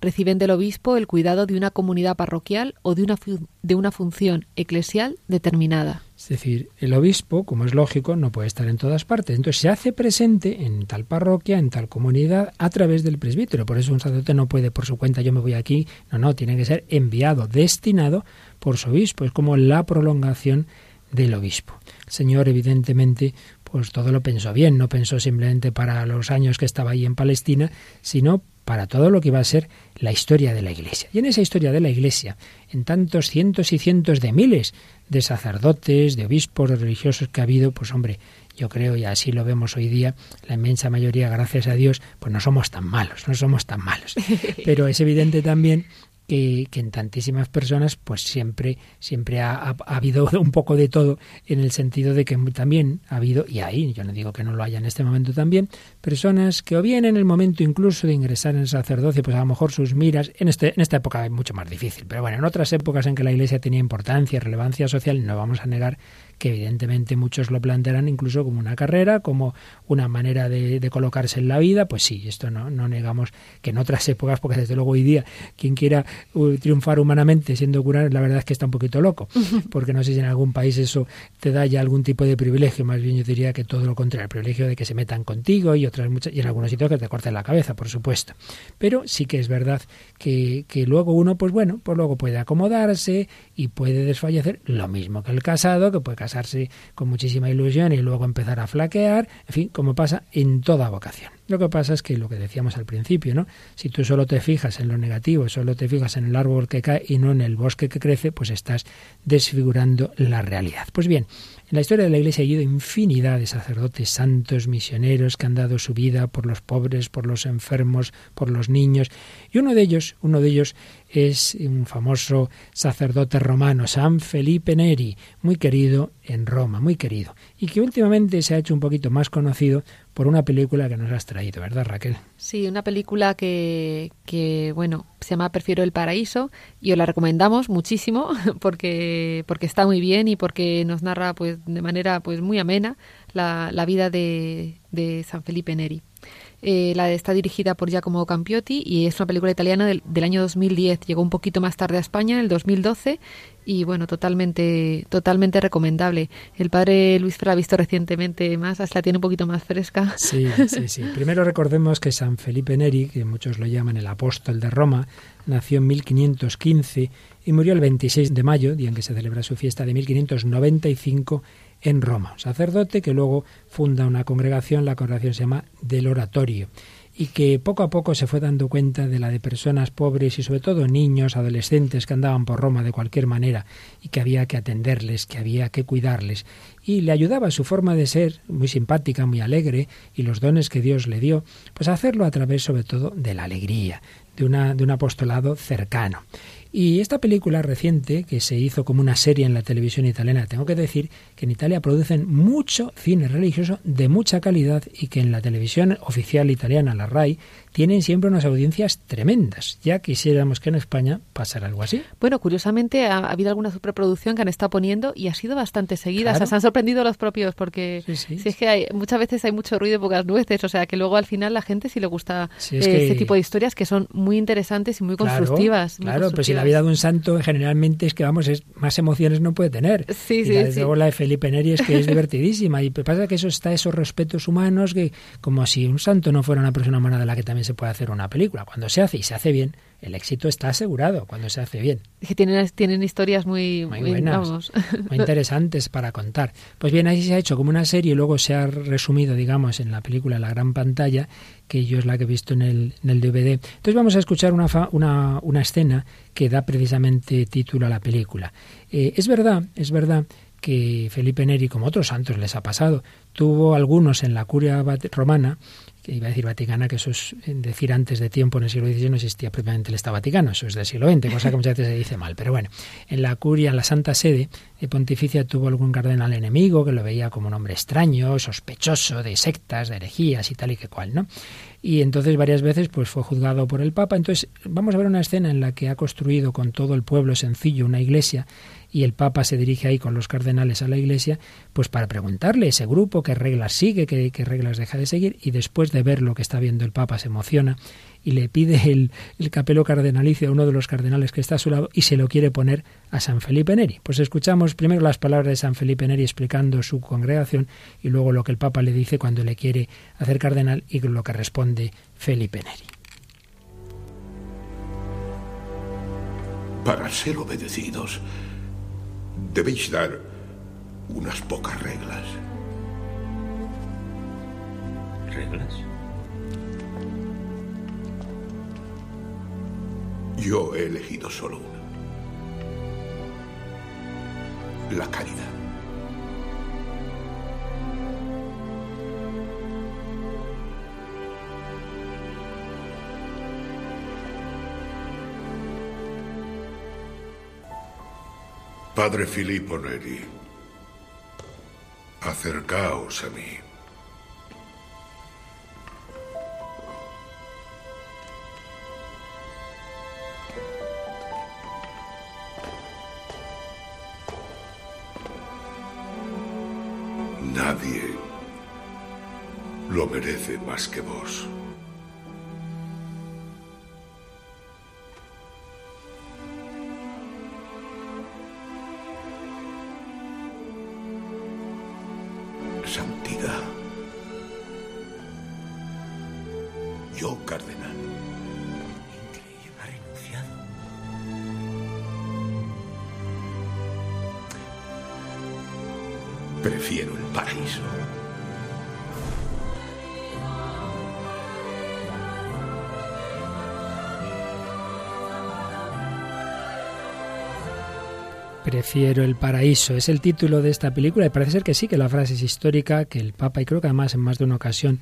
S3: Reciben del obispo el cuidado de una comunidad parroquial o de una, de una función eclesial determinada.
S1: Es decir, el obispo, como es lógico, no puede estar en todas partes. Entonces se hace presente en tal parroquia, en tal comunidad, a través del presbítero. Por eso un sacerdote no puede por su cuenta, yo me voy aquí. No, no, tiene que ser enviado, destinado por su obispo. Es como la prolongación del obispo. El Señor, evidentemente, pues todo lo pensó bien, no pensó simplemente para los años que estaba ahí en Palestina, sino para todo lo que iba a ser la historia de la Iglesia. Y en esa historia de la Iglesia, en tantos cientos y cientos de miles de sacerdotes, de obispos, de religiosos que ha habido, pues hombre, yo creo, y así lo vemos hoy día, la inmensa mayoría, gracias a Dios, pues no somos tan malos, no somos tan malos. Pero es evidente también que, en tantísimas personas pues siempre siempre ha, habido un poco de todo en el sentido de que también ha habido y ahí yo no digo que no lo haya en este momento también personas que o bien en el momento incluso de ingresar en el sacerdocio pues a lo mejor sus miras en este en esta época es mucho más difícil pero bueno en otras épocas en que la Iglesia tenía importancia relevancia social no vamos a negar que evidentemente muchos lo plantearán incluso como una carrera, como una manera de, colocarse en la vida, pues sí, esto no, no negamos que en otras épocas, porque desde luego hoy día quien quiera uh, triunfar humanamente siendo cura, la verdad es que está un poquito loco, porque no sé si en algún país eso te da ya algún tipo de privilegio, más bien yo diría que todo lo contrario, el privilegio de que se metan contigo y otras muchas, y en algunos sitios que te corten la cabeza, por supuesto. Pero sí que es verdad que, que luego uno, pues bueno, pues luego puede acomodarse y puede desfallecer, lo mismo que el casado, que puede casarse con muchísima ilusión y luego empezar a flaquear, en fin, como pasa en toda vocación. Lo que pasa es que lo que decíamos al principio, ¿no? Si tú solo te fijas en lo negativo, solo te fijas en el árbol que cae y no en el bosque que crece, pues estás desfigurando la realidad. Pues bien, en la historia de la Iglesia ha habido infinidad de sacerdotes santos, misioneros que han dado su vida por los pobres, por los enfermos, por los niños. Y uno de ellos, uno de ellos es un famoso sacerdote romano, San Felipe Neri, muy querido en Roma, muy querido, y que últimamente se ha hecho un poquito más conocido por una película que nos has traído, ¿verdad, Raquel?
S3: Sí, una película que, que bueno, se llama Prefiero el paraíso y os la recomendamos muchísimo porque, porque está muy bien y porque nos narra pues de manera pues muy amena la, la vida de, de San Felipe Neri. Eh, la está dirigida por Giacomo Campiotti y es una película italiana del, del, año 2010. Llegó un poquito más tarde a España, en el 2012, y bueno, totalmente, totalmente recomendable. El padre Luis la ha visto recientemente más, hasta la tiene un poquito más fresca.
S1: Sí, sí, sí. Primero recordemos que San Felipe Neri, que muchos lo llaman el apóstol de Roma, nació en 1515 y murió el 26 de mayo, día en que se celebra su fiesta de 1595 en Roma. Un sacerdote que luego funda una congregación, la congregación se llama del Oratorio y que poco a poco se fue dando cuenta de la de personas pobres y sobre todo niños, adolescentes que andaban por Roma de cualquier manera y que había que atenderles, que había que cuidarles. Y le ayudaba su forma de ser, muy simpática, muy alegre, y los dones que Dios le dio, pues a hacerlo a través sobre todo de la alegría, de, una, de un apostolado cercano. Y esta película reciente, que se hizo como una serie en la televisión italiana, tengo que decir que en Italia producen mucho cine religioso de mucha calidad y que en la televisión oficial italiana, la RAI, tienen siempre unas audiencias tremendas. Ya quisiéramos que en España pasara algo así.
S3: Bueno, curiosamente ha, habido alguna superproducción que han estado poniendo y ha sido bastante seguida. se han sorprendido los propios porque si es que hay, muchas veces hay mucho ruido y pocas nueces. O sea que luego al final la gente sí le gusta eh, este tipo de historias que son muy interesantes y muy constructivas.
S1: Claro, pero si la vida de un santo generalmente es que vamos, es, más emociones no puede tener.
S3: Sí,
S1: y
S3: sí,
S1: la, luego la de Felipe Neri es que es divertidísima. Y pasa que eso está esos respetos humanos que como si un santo no fuera una persona humana de la que también se puede hacer una película. Cuando se hace y se hace bien, el éxito está asegurado cuando se hace bien.
S3: Que tienen, tienen historias muy,
S1: muy buenas, muy interesantes para contar. Pues bien, ahí se ha hecho como una serie y luego se ha resumido, digamos, en la película, la gran pantalla, que yo es la que he visto en el, en el DVD. Entonces vamos a escuchar una, una, una escena que da precisamente título a la película. Eh, es verdad, es verdad que Felipe Neri, como otros santos les ha pasado, tuvo algunos en la curia romana iba a decir Vaticana, que eso es decir antes de tiempo, en el siglo XVI no existía propiamente el Estado Vaticano, eso es del siglo XX, cosa que muchas veces se dice mal. Pero bueno, en la curia, en la Santa Sede de Pontificia tuvo algún cardenal enemigo que lo veía como un hombre extraño, sospechoso de sectas, de herejías y tal y que cual, ¿no? Y entonces varias veces pues fue juzgado por el Papa. Entonces vamos a ver una escena en la que ha construido con todo el pueblo sencillo una iglesia y el Papa se dirige ahí con los cardenales a la Iglesia, pues para preguntarle ese grupo qué reglas sigue, qué, reglas deja de seguir, y después de ver lo que está viendo el Papa se emociona y le pide el, el capelo cardenalicio a uno de los cardenales que está a su lado y se lo quiere poner a San Felipe Neri. Pues escuchamos primero las palabras de San Felipe Neri explicando su congregación y luego lo que el Papa le dice cuando le quiere hacer cardenal y lo que responde Felipe Neri.
S8: Para ser obedecidos, debéis dar unas pocas reglas.
S9: ¿Reglas?
S8: Yo he elegido solo una. La caridad. Padre Filippo Neri, acercaos a mí. Nadie lo merece más que vos. Prefiero el paraíso.
S1: Es el título de esta película y parece ser que sí, que la frase es histórica, que el Papa, y creo que además en más de una ocasión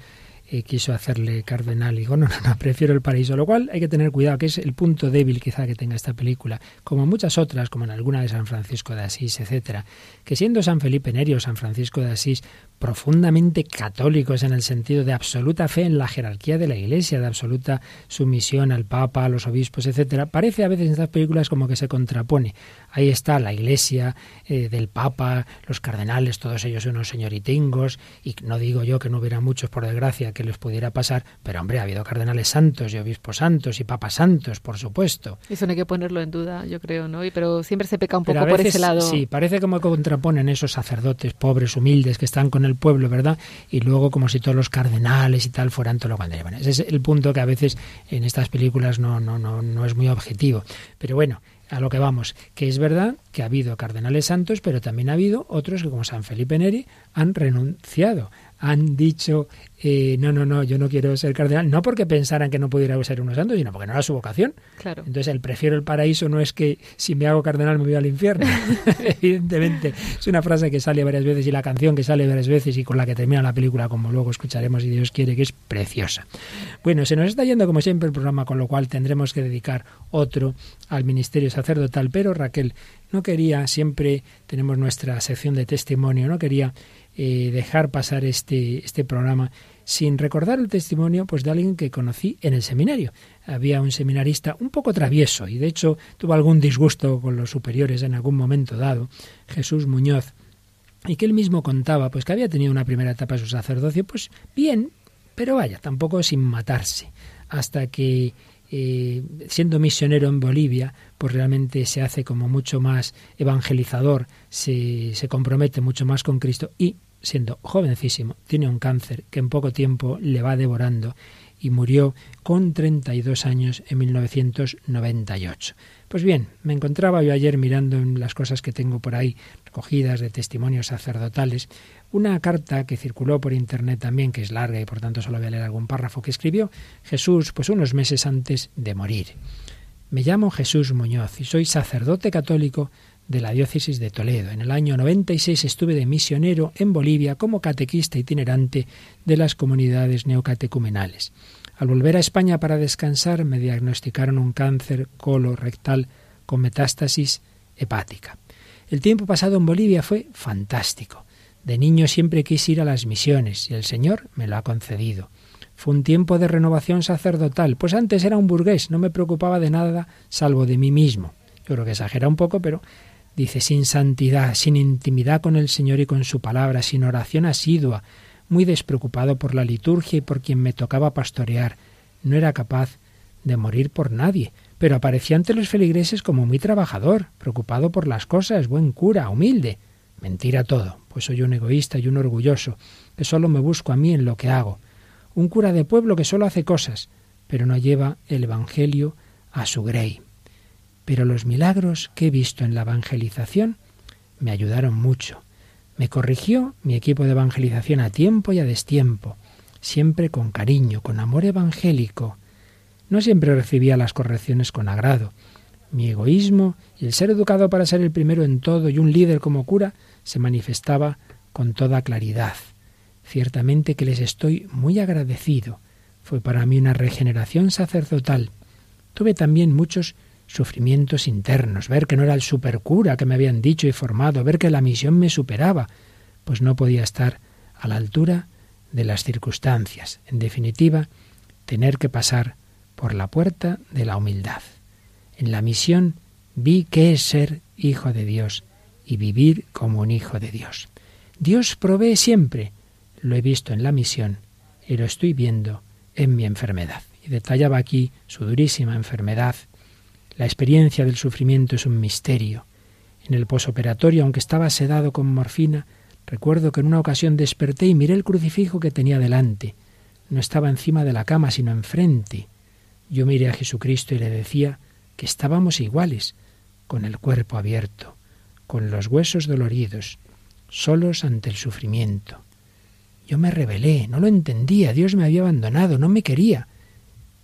S1: eh, quiso hacerle cardenal. Y digo, no, no, no, prefiero el paraíso. Lo cual hay que tener cuidado, que es el punto débil quizá que tenga esta película, como muchas otras, como en alguna de San Francisco de Asís, etcétera, que siendo San Felipe Neri o San Francisco de Asís profundamente católicos en el sentido de absoluta fe en la jerarquía de la Iglesia, de absoluta sumisión al Papa, a los obispos, etcétera, parece a veces en estas películas como que se contrapone. Ahí está la Iglesia eh, del Papa, los cardenales, todos ellos unos señoritingos, y no digo yo que no hubiera muchos, por desgracia, que les pudiera pasar, pero hombre, ha habido cardenales santos y obispos santos y papas santos, por supuesto.
S3: Eso no hay que ponerlo en duda, yo creo, ¿no? Y, pero siempre se peca un
S1: Pero
S3: poco
S1: a
S3: por
S1: veces,
S3: ese lado.
S1: Sí, parece como que contraponen esos sacerdotes pobres, humildes, que están con el pueblo, ¿verdad? Y luego como si todos los cardenales y tal fueran todo lo contrario. Bueno, ese es el punto que a veces en estas películas no, no, no, no es muy objetivo. Pero bueno, a lo que vamos, que es verdad que ha habido cardenales santos, pero también ha habido otros que, como San Felipe Neri, han renunciado, han dicho, eh, no, no, no, yo no quiero ser cardenal, no porque pensaran que no pudiera ser uno santo, sino porque no era su vocación.
S3: Claro.
S1: Entonces, el prefiero el paraíso no es que si me hago cardenal me voy al infierno. Evidentemente, es una frase que sale varias veces y la canción que sale varias veces y con la que termina la película, como luego escucharemos si Dios quiere, que es preciosa. Bueno, se nos está yendo como siempre el programa, con lo cual tendremos que dedicar otro al ministerio sacerdotal, pero Raquel no quería, siempre tenemos nuestra sección de testimonio, no quería eh, dejar pasar este, este programa sin recordar el testimonio pues de alguien que conocí en el seminario. Había un seminarista un poco travieso y de hecho tuvo algún disgusto con los superiores en algún momento dado, Jesús Muñoz, y que él mismo contaba pues que había tenido una primera etapa de su sacerdocio pues bien, pero vaya, tampoco sin matarse, hasta que eh, siendo misionero en Bolivia, pues realmente se hace como mucho más evangelizador, se, se compromete mucho más con Cristo y siendo jovencísimo, tiene un cáncer que en poco tiempo le va devorando y murió con 32 años en 1998. Pues bien, me encontraba yo ayer mirando en las cosas que tengo por ahí recogidas de testimonios sacerdotales, una carta que circuló por internet también, que es larga y por tanto solo voy a leer algún párrafo que escribió Jesús, pues unos meses antes de morir. Me llamo Jesús Muñoz y soy sacerdote católico de la diócesis de Toledo. En el año 96 estuve de misionero en Bolivia como catequista itinerante de las comunidades neocatecumenales. Al volver a España para descansar me diagnosticaron un cáncer colorectal con metástasis hepática. El tiempo pasado en Bolivia fue fantástico. De niño siempre quise ir a las misiones y el Señor me lo ha concedido. Fue un tiempo de renovación sacerdotal, pues antes era un burgués, no me preocupaba de nada salvo de mí mismo. Yo creo que exagera un poco, pero dice, sin santidad, sin intimidad con el Señor y con su palabra, sin oración asidua, muy despreocupado por la liturgia y por quien me tocaba pastorear. No era capaz de morir por nadie, pero aparecía ante los feligreses como muy trabajador, preocupado por las cosas, buen cura, humilde. Mentira todo, pues soy un egoísta y un orgulloso, que solo me busco a mí en lo que hago. Un cura de pueblo que solo hace cosas, pero no lleva el Evangelio a su grey. Pero los milagros que he visto en la evangelización me ayudaron mucho. Me corrigió mi equipo de evangelización a tiempo y a destiempo, siempre con cariño, con amor evangélico. No siempre recibía las correcciones con agrado. Mi egoísmo y el ser educado para ser el primero en todo y un líder como cura se manifestaba con toda claridad. Ciertamente que les estoy muy agradecido. Fue para mí una regeneración sacerdotal. Tuve también muchos sufrimientos internos, ver que no era el supercura que me habían dicho y formado, ver que la misión me superaba, pues no podía estar a la altura de las circunstancias. En definitiva, tener que pasar por la puerta de la humildad. En la misión vi qué es ser hijo de Dios y vivir como un hijo de Dios. Dios provee siempre. Lo he visto en la misión y lo estoy viendo en mi enfermedad. Y detallaba aquí su durísima enfermedad. La experiencia del sufrimiento es un misterio. En el posoperatorio, aunque estaba sedado con morfina, recuerdo que en una ocasión desperté y miré el crucifijo que tenía delante. No estaba encima de la cama, sino enfrente. Yo miré a Jesucristo y le decía que estábamos iguales, con el cuerpo abierto, con los huesos doloridos, solos ante el sufrimiento. Yo me rebelé, no lo entendía, Dios me había abandonado, no me quería.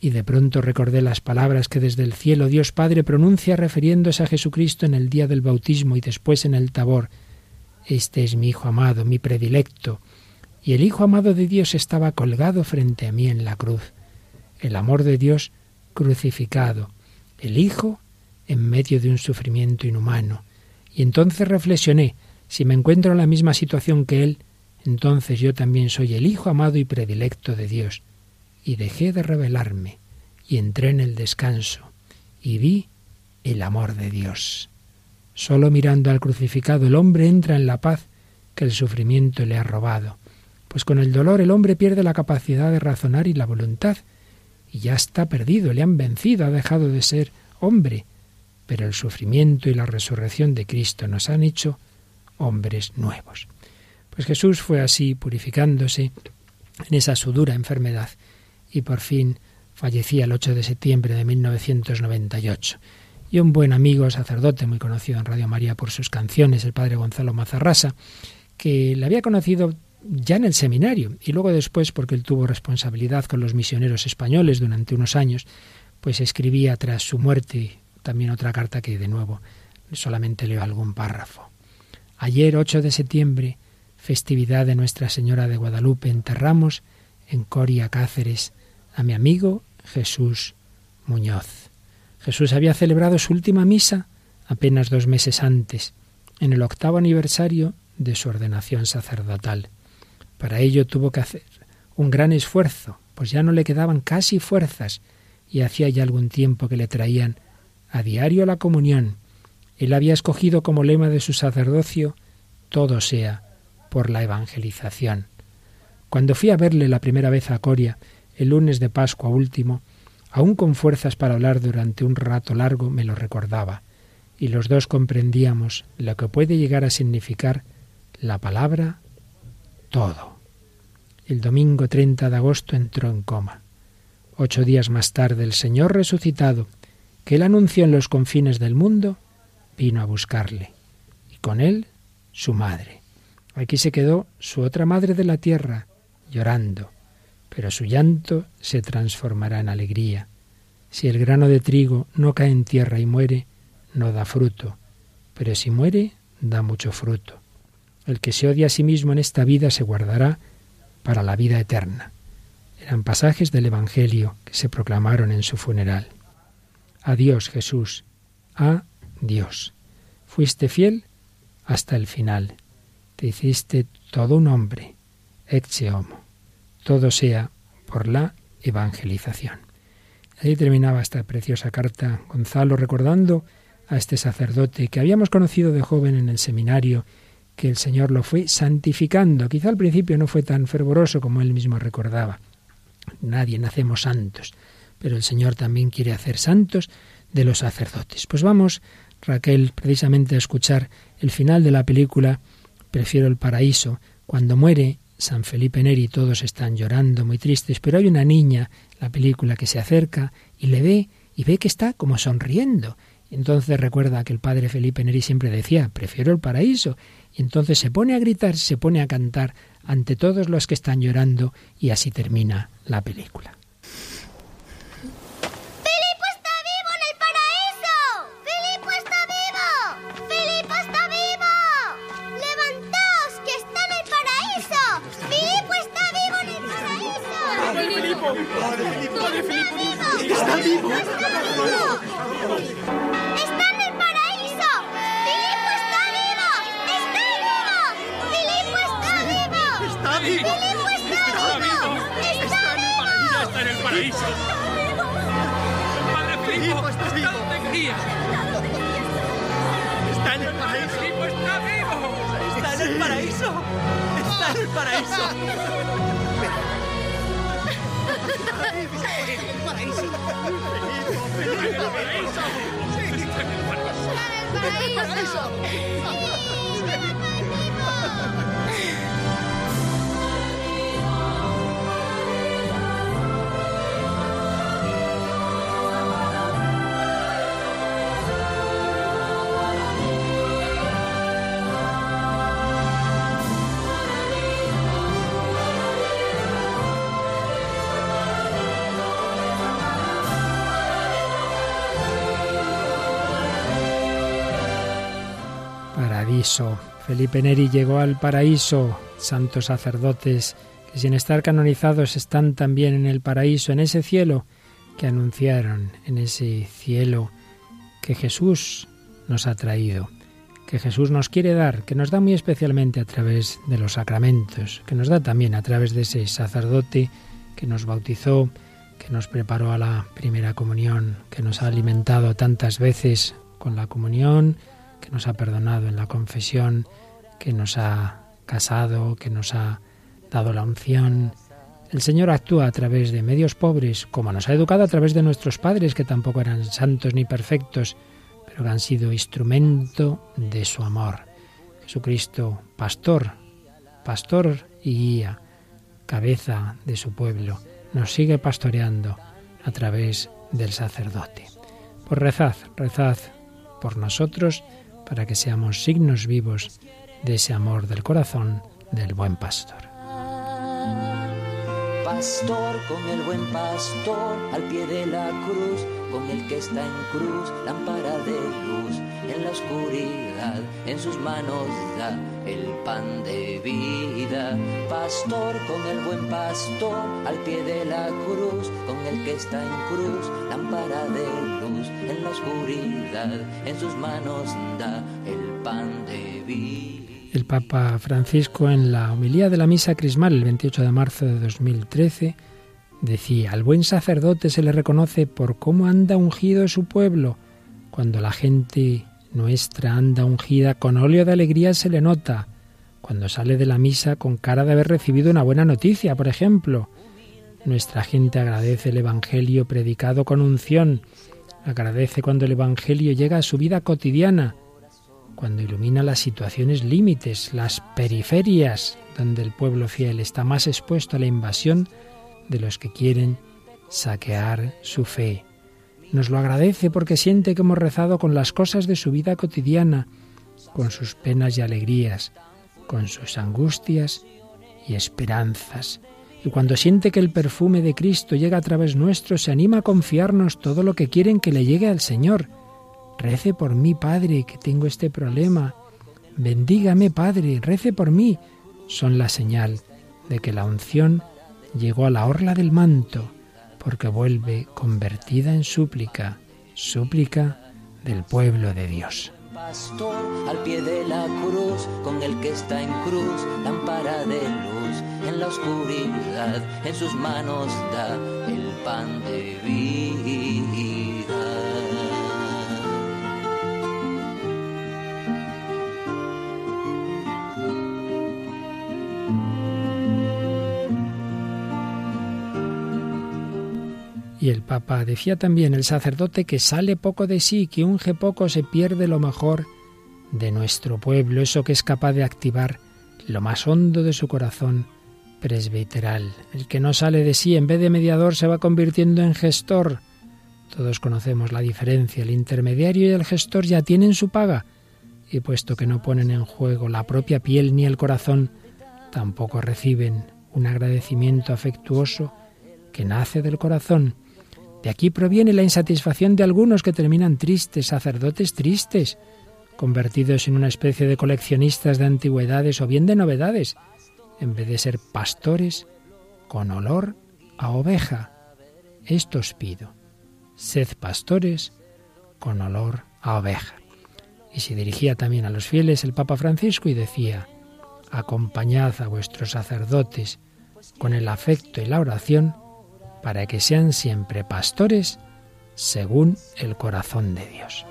S1: Y de pronto recordé las palabras que desde el cielo Dios Padre pronuncia refiriéndose a Jesucristo en el día del bautismo y después en el tabor. Este es mi Hijo amado, mi predilecto. Y el Hijo amado de Dios estaba colgado frente a mí en la cruz. El amor de Dios crucificado. El Hijo en medio de un sufrimiento inhumano. Y entonces reflexioné, si me encuentro en la misma situación que Él, entonces yo también soy el Hijo amado y predilecto de Dios. Y dejé de rebelarme, y entré en el descanso, y vi el amor de Dios. Solo mirando al crucificado el hombre entra en la paz que el sufrimiento le ha robado, pues con el dolor el hombre pierde la capacidad de razonar y la voluntad, y ya está perdido, le han vencido, ha dejado de ser hombre, pero el sufrimiento y la resurrección de Cristo nos han hecho hombres nuevos. Pues Jesús fue así purificándose en esa su dura enfermedad y por fin fallecía el 8 de septiembre de 1998. Y un buen amigo, sacerdote muy conocido en Radio María por sus canciones, el padre Gonzalo Mazarrasa, que le había conocido ya en el seminario y luego después porque él tuvo responsabilidad con los misioneros españoles durante unos años, pues escribía tras su muerte también otra carta que de nuevo solamente leo algún párrafo. Ayer, 8 de septiembre, festividad de Nuestra Señora de Guadalupe, enterramos en Coria Cáceres a mi amigo Jesús Muñoz. Jesús había celebrado su última misa apenas dos meses antes, en el octavo aniversario de su ordenación sacerdotal. Para ello tuvo que hacer un gran esfuerzo, pues ya no le quedaban casi fuerzas y hacía ya algún tiempo que le traían a diario la comunión. Él había escogido como lema de su sacerdocio todo sea por la evangelización. Cuando fui a verle la primera vez a Coria, el lunes de Pascua último, aún con fuerzas para hablar durante un rato largo, me lo recordaba, y los dos comprendíamos lo que puede llegar a significar la palabra todo. El domingo 30 de agosto entró en coma. Ocho días más tarde el Señor resucitado que él anunció en los confines del mundo, vino a buscarle, y con él su madre. Aquí se quedó su otra madre de la tierra, llorando, pero su llanto se transformará en alegría. Si el grano de trigo no cae en tierra y muere, no da fruto, pero si muere, da mucho fruto. El que se odia a sí mismo en esta vida se guardará para la vida eterna. Eran pasajes del Evangelio que se proclamaron en su funeral. Adiós Jesús, a Dios. Fuiste fiel hasta el final. Te hiciste todo un hombre, ex homo. Todo sea por la evangelización. Ahí terminaba esta preciosa carta Gonzalo recordando a este sacerdote que habíamos conocido de joven en el seminario, que el Señor lo fue santificando. Quizá al principio no fue tan fervoroso como él mismo recordaba. Nadie nacemos santos, pero el Señor también quiere hacer santos de los sacerdotes. Pues vamos, Raquel, precisamente a escuchar el final de la película Prefiero el paraíso. Cuando muere San Felipe Neri todos están llorando, muy tristes, pero hay una niña, la película, que se acerca y le ve y ve que está como sonriendo. Entonces recuerda que el padre Felipe Neri siempre decía, prefiero el paraíso. Y entonces se pone a gritar, se pone a cantar ante todos los que están llorando y así termina la película.
S10: ¡Está vivo!
S11: ¡Está en el paraíso! ¡Filipo está vivo! ¡Está vivo! ¡Filipo está vivo!
S10: ¡Está vivo!
S11: ¡Filipo está vivo! ¡Está vivo!
S10: ¡Ya está en el paraíso! ¡Padre Filipo! ¡Está vivo! ¡Está en el paraíso! ¡Filipo está vivo! ¡Está en el paraíso! ¡Está en el paraíso!
S1: ¡En el paraíso! ¡En el paraíso! Felipe Neri llegó al paraíso. Santos sacerdotes que sin estar canonizados están también en el paraíso, en ese cielo que anunciaron, en ese cielo que Jesús nos ha traído, que Jesús nos quiere dar, que nos da muy especialmente a través de los sacramentos, que nos da también a través de ese sacerdote que nos bautizó, que nos preparó a la primera comunión, que nos ha alimentado tantas veces con la comunión, nos ha perdonado en la confesión, que nos ha casado, que nos ha dado la unción. El Señor actúa a través de medios pobres, como nos ha educado a través de nuestros padres, que tampoco eran santos ni perfectos, pero que han sido instrumento de su amor. Jesucristo, pastor, pastor y guía, cabeza de su pueblo, nos sigue pastoreando a través del sacerdote. Pues rezad, rezad por nosotros, para que seamos signos vivos de ese amor del corazón del buen pastor.
S12: Pastor con el buen pastor al pie de la cruz, con el que está en cruz, lámpara de luz en la oscuridad, en sus manos da el pan de vida. Pastor con el buen pastor al pie de la cruz, con el que está en cruz, lámpara de en la oscuridad, en sus manos da el pan de vida.
S1: El Papa Francisco en la homilía de la misa crismal el 28 de marzo de 2013 decía, al buen sacerdote se le reconoce por cómo anda ungido su pueblo. Cuando la gente nuestra anda ungida con óleo de alegría se le nota. Cuando sale de la misa con cara de haber recibido una buena noticia, por ejemplo. Nuestra gente agradece el Evangelio predicado con unción. Agradece cuando el Evangelio llega a su vida cotidiana cuando ilumina las situaciones límites, las periferias, donde el pueblo fiel está más expuesto a la invasión de los que quieren saquear su fe. Nos lo agradece porque siente que hemos rezado con las cosas de su vida cotidiana, con sus penas y alegrías, con sus angustias y esperanzas. Y cuando siente que el perfume de Cristo llega a través nuestro, se anima a confiarnos todo lo que quieren que le llegue al Señor Rece por mí, Padre, que tengo este problema. Bendígame, Padre, rece por mí. Son la señal de que la unción llegó a la orla del manto, porque vuelve convertida en súplica, súplica del pueblo de Dios.
S12: Pastor al pie de la cruz, con el que está en cruz, lámpara de luz en la oscuridad, en sus manos da el pan de vida.
S1: Y el Papa decía también, el sacerdote que sale poco de sí, que unge poco, se pierde lo mejor de nuestro pueblo, eso que es capaz de activar lo más hondo de su corazón presbiteral. El que no sale de sí, en vez de mediador, se va convirtiendo en gestor. Todos conocemos la diferencia. El intermediario y el gestor ya tienen su paga. Y puesto que no ponen en juego la propia piel ni el corazón, tampoco reciben un agradecimiento afectuoso que nace del corazón de aquí proviene la insatisfacción de algunos que terminan tristes, sacerdotes tristes, convertidos en una especie de coleccionistas de antigüedades o bien de novedades, en vez de ser pastores con olor a oveja. Esto os pido, sed pastores con olor a oveja. Y se dirigía también a los fieles el Papa Francisco y decía, acompañad a vuestros sacerdotes con el afecto y la oración para que sean siempre pastores según el corazón de Dios.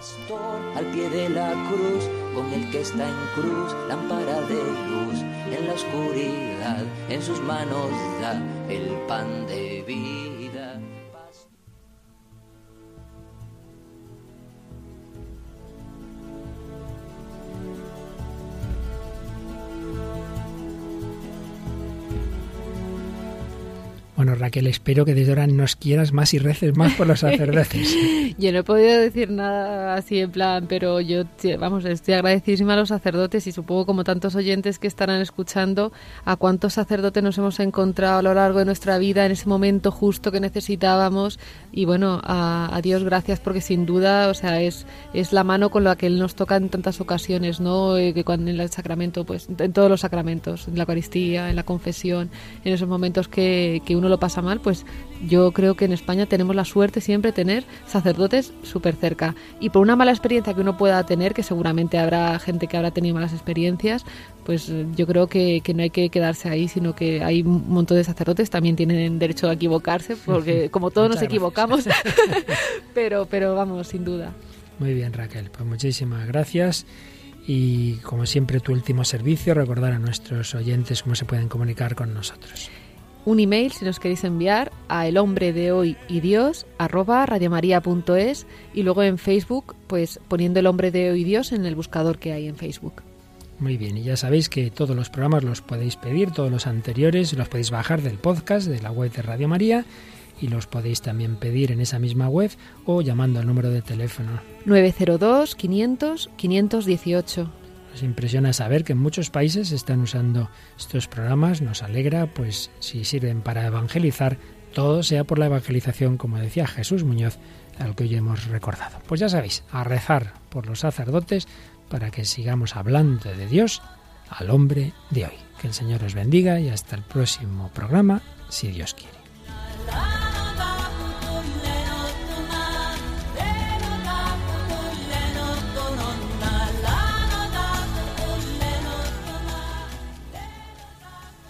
S12: Al pie de la cruz, con el que está en cruz, lámpara de luz, en la oscuridad, en sus manos da el pan de vida.
S1: Bueno, Raquel, espero que desde ahora nos quieras más y reces más por los sacerdotes.
S3: yo no he podido decir nada así en plan, pero yo, vamos, estoy agradecidísima a los sacerdotes y supongo como tantos oyentes que estarán escuchando a cuántos sacerdotes nos hemos encontrado a lo largo de nuestra vida en ese momento justo que necesitábamos y bueno, a, Dios gracias porque sin duda, o sea, es, es la mano con la que Él nos toca en tantas ocasiones, ¿no? Eh, que cuando en el sacramento, pues en todos los sacramentos, en la Eucaristía, en la confesión, en esos momentos que, que uno lo pasa mal, pues yo creo que en España tenemos la suerte siempre de tener sacerdotes súper cerca. Y por una mala experiencia que uno pueda tener, que seguramente habrá gente que habrá tenido malas experiencias, pues yo creo que, no hay que quedarse ahí, sino que hay un montón de sacerdotes también tienen derecho a equivocarse, porque como todos nos equivocamos, pero, pero vamos, sin duda.
S1: Muy bien, Raquel, pues muchísimas gracias. Y como siempre, tu último servicio, recordar a nuestros oyentes cómo se pueden comunicar con nosotros
S3: un email si nos queréis enviar a el hombre de hoy y Dios arroba radiomaria.es y luego en Facebook pues poniendo el hombre de hoy y Dios en el buscador que hay en Facebook.
S1: Muy bien, y ya sabéis que todos los programas los podéis pedir, todos los anteriores los podéis bajar del podcast de la web de Radio María y los podéis también pedir en esa misma web o llamando al número de teléfono
S3: 902 500 518.
S1: Nos impresiona saber que en muchos países están usando estos programas, nos alegra, pues si sirven para evangelizar, todo sea por la evangelización, como decía Jesús Muñoz, al que hoy hemos recordado. Pues ya sabéis, a rezar por los sacerdotes para que sigamos hablando de Dios al hombre de hoy. Que el Señor os bendiga y hasta el próximo programa, si Dios quiere.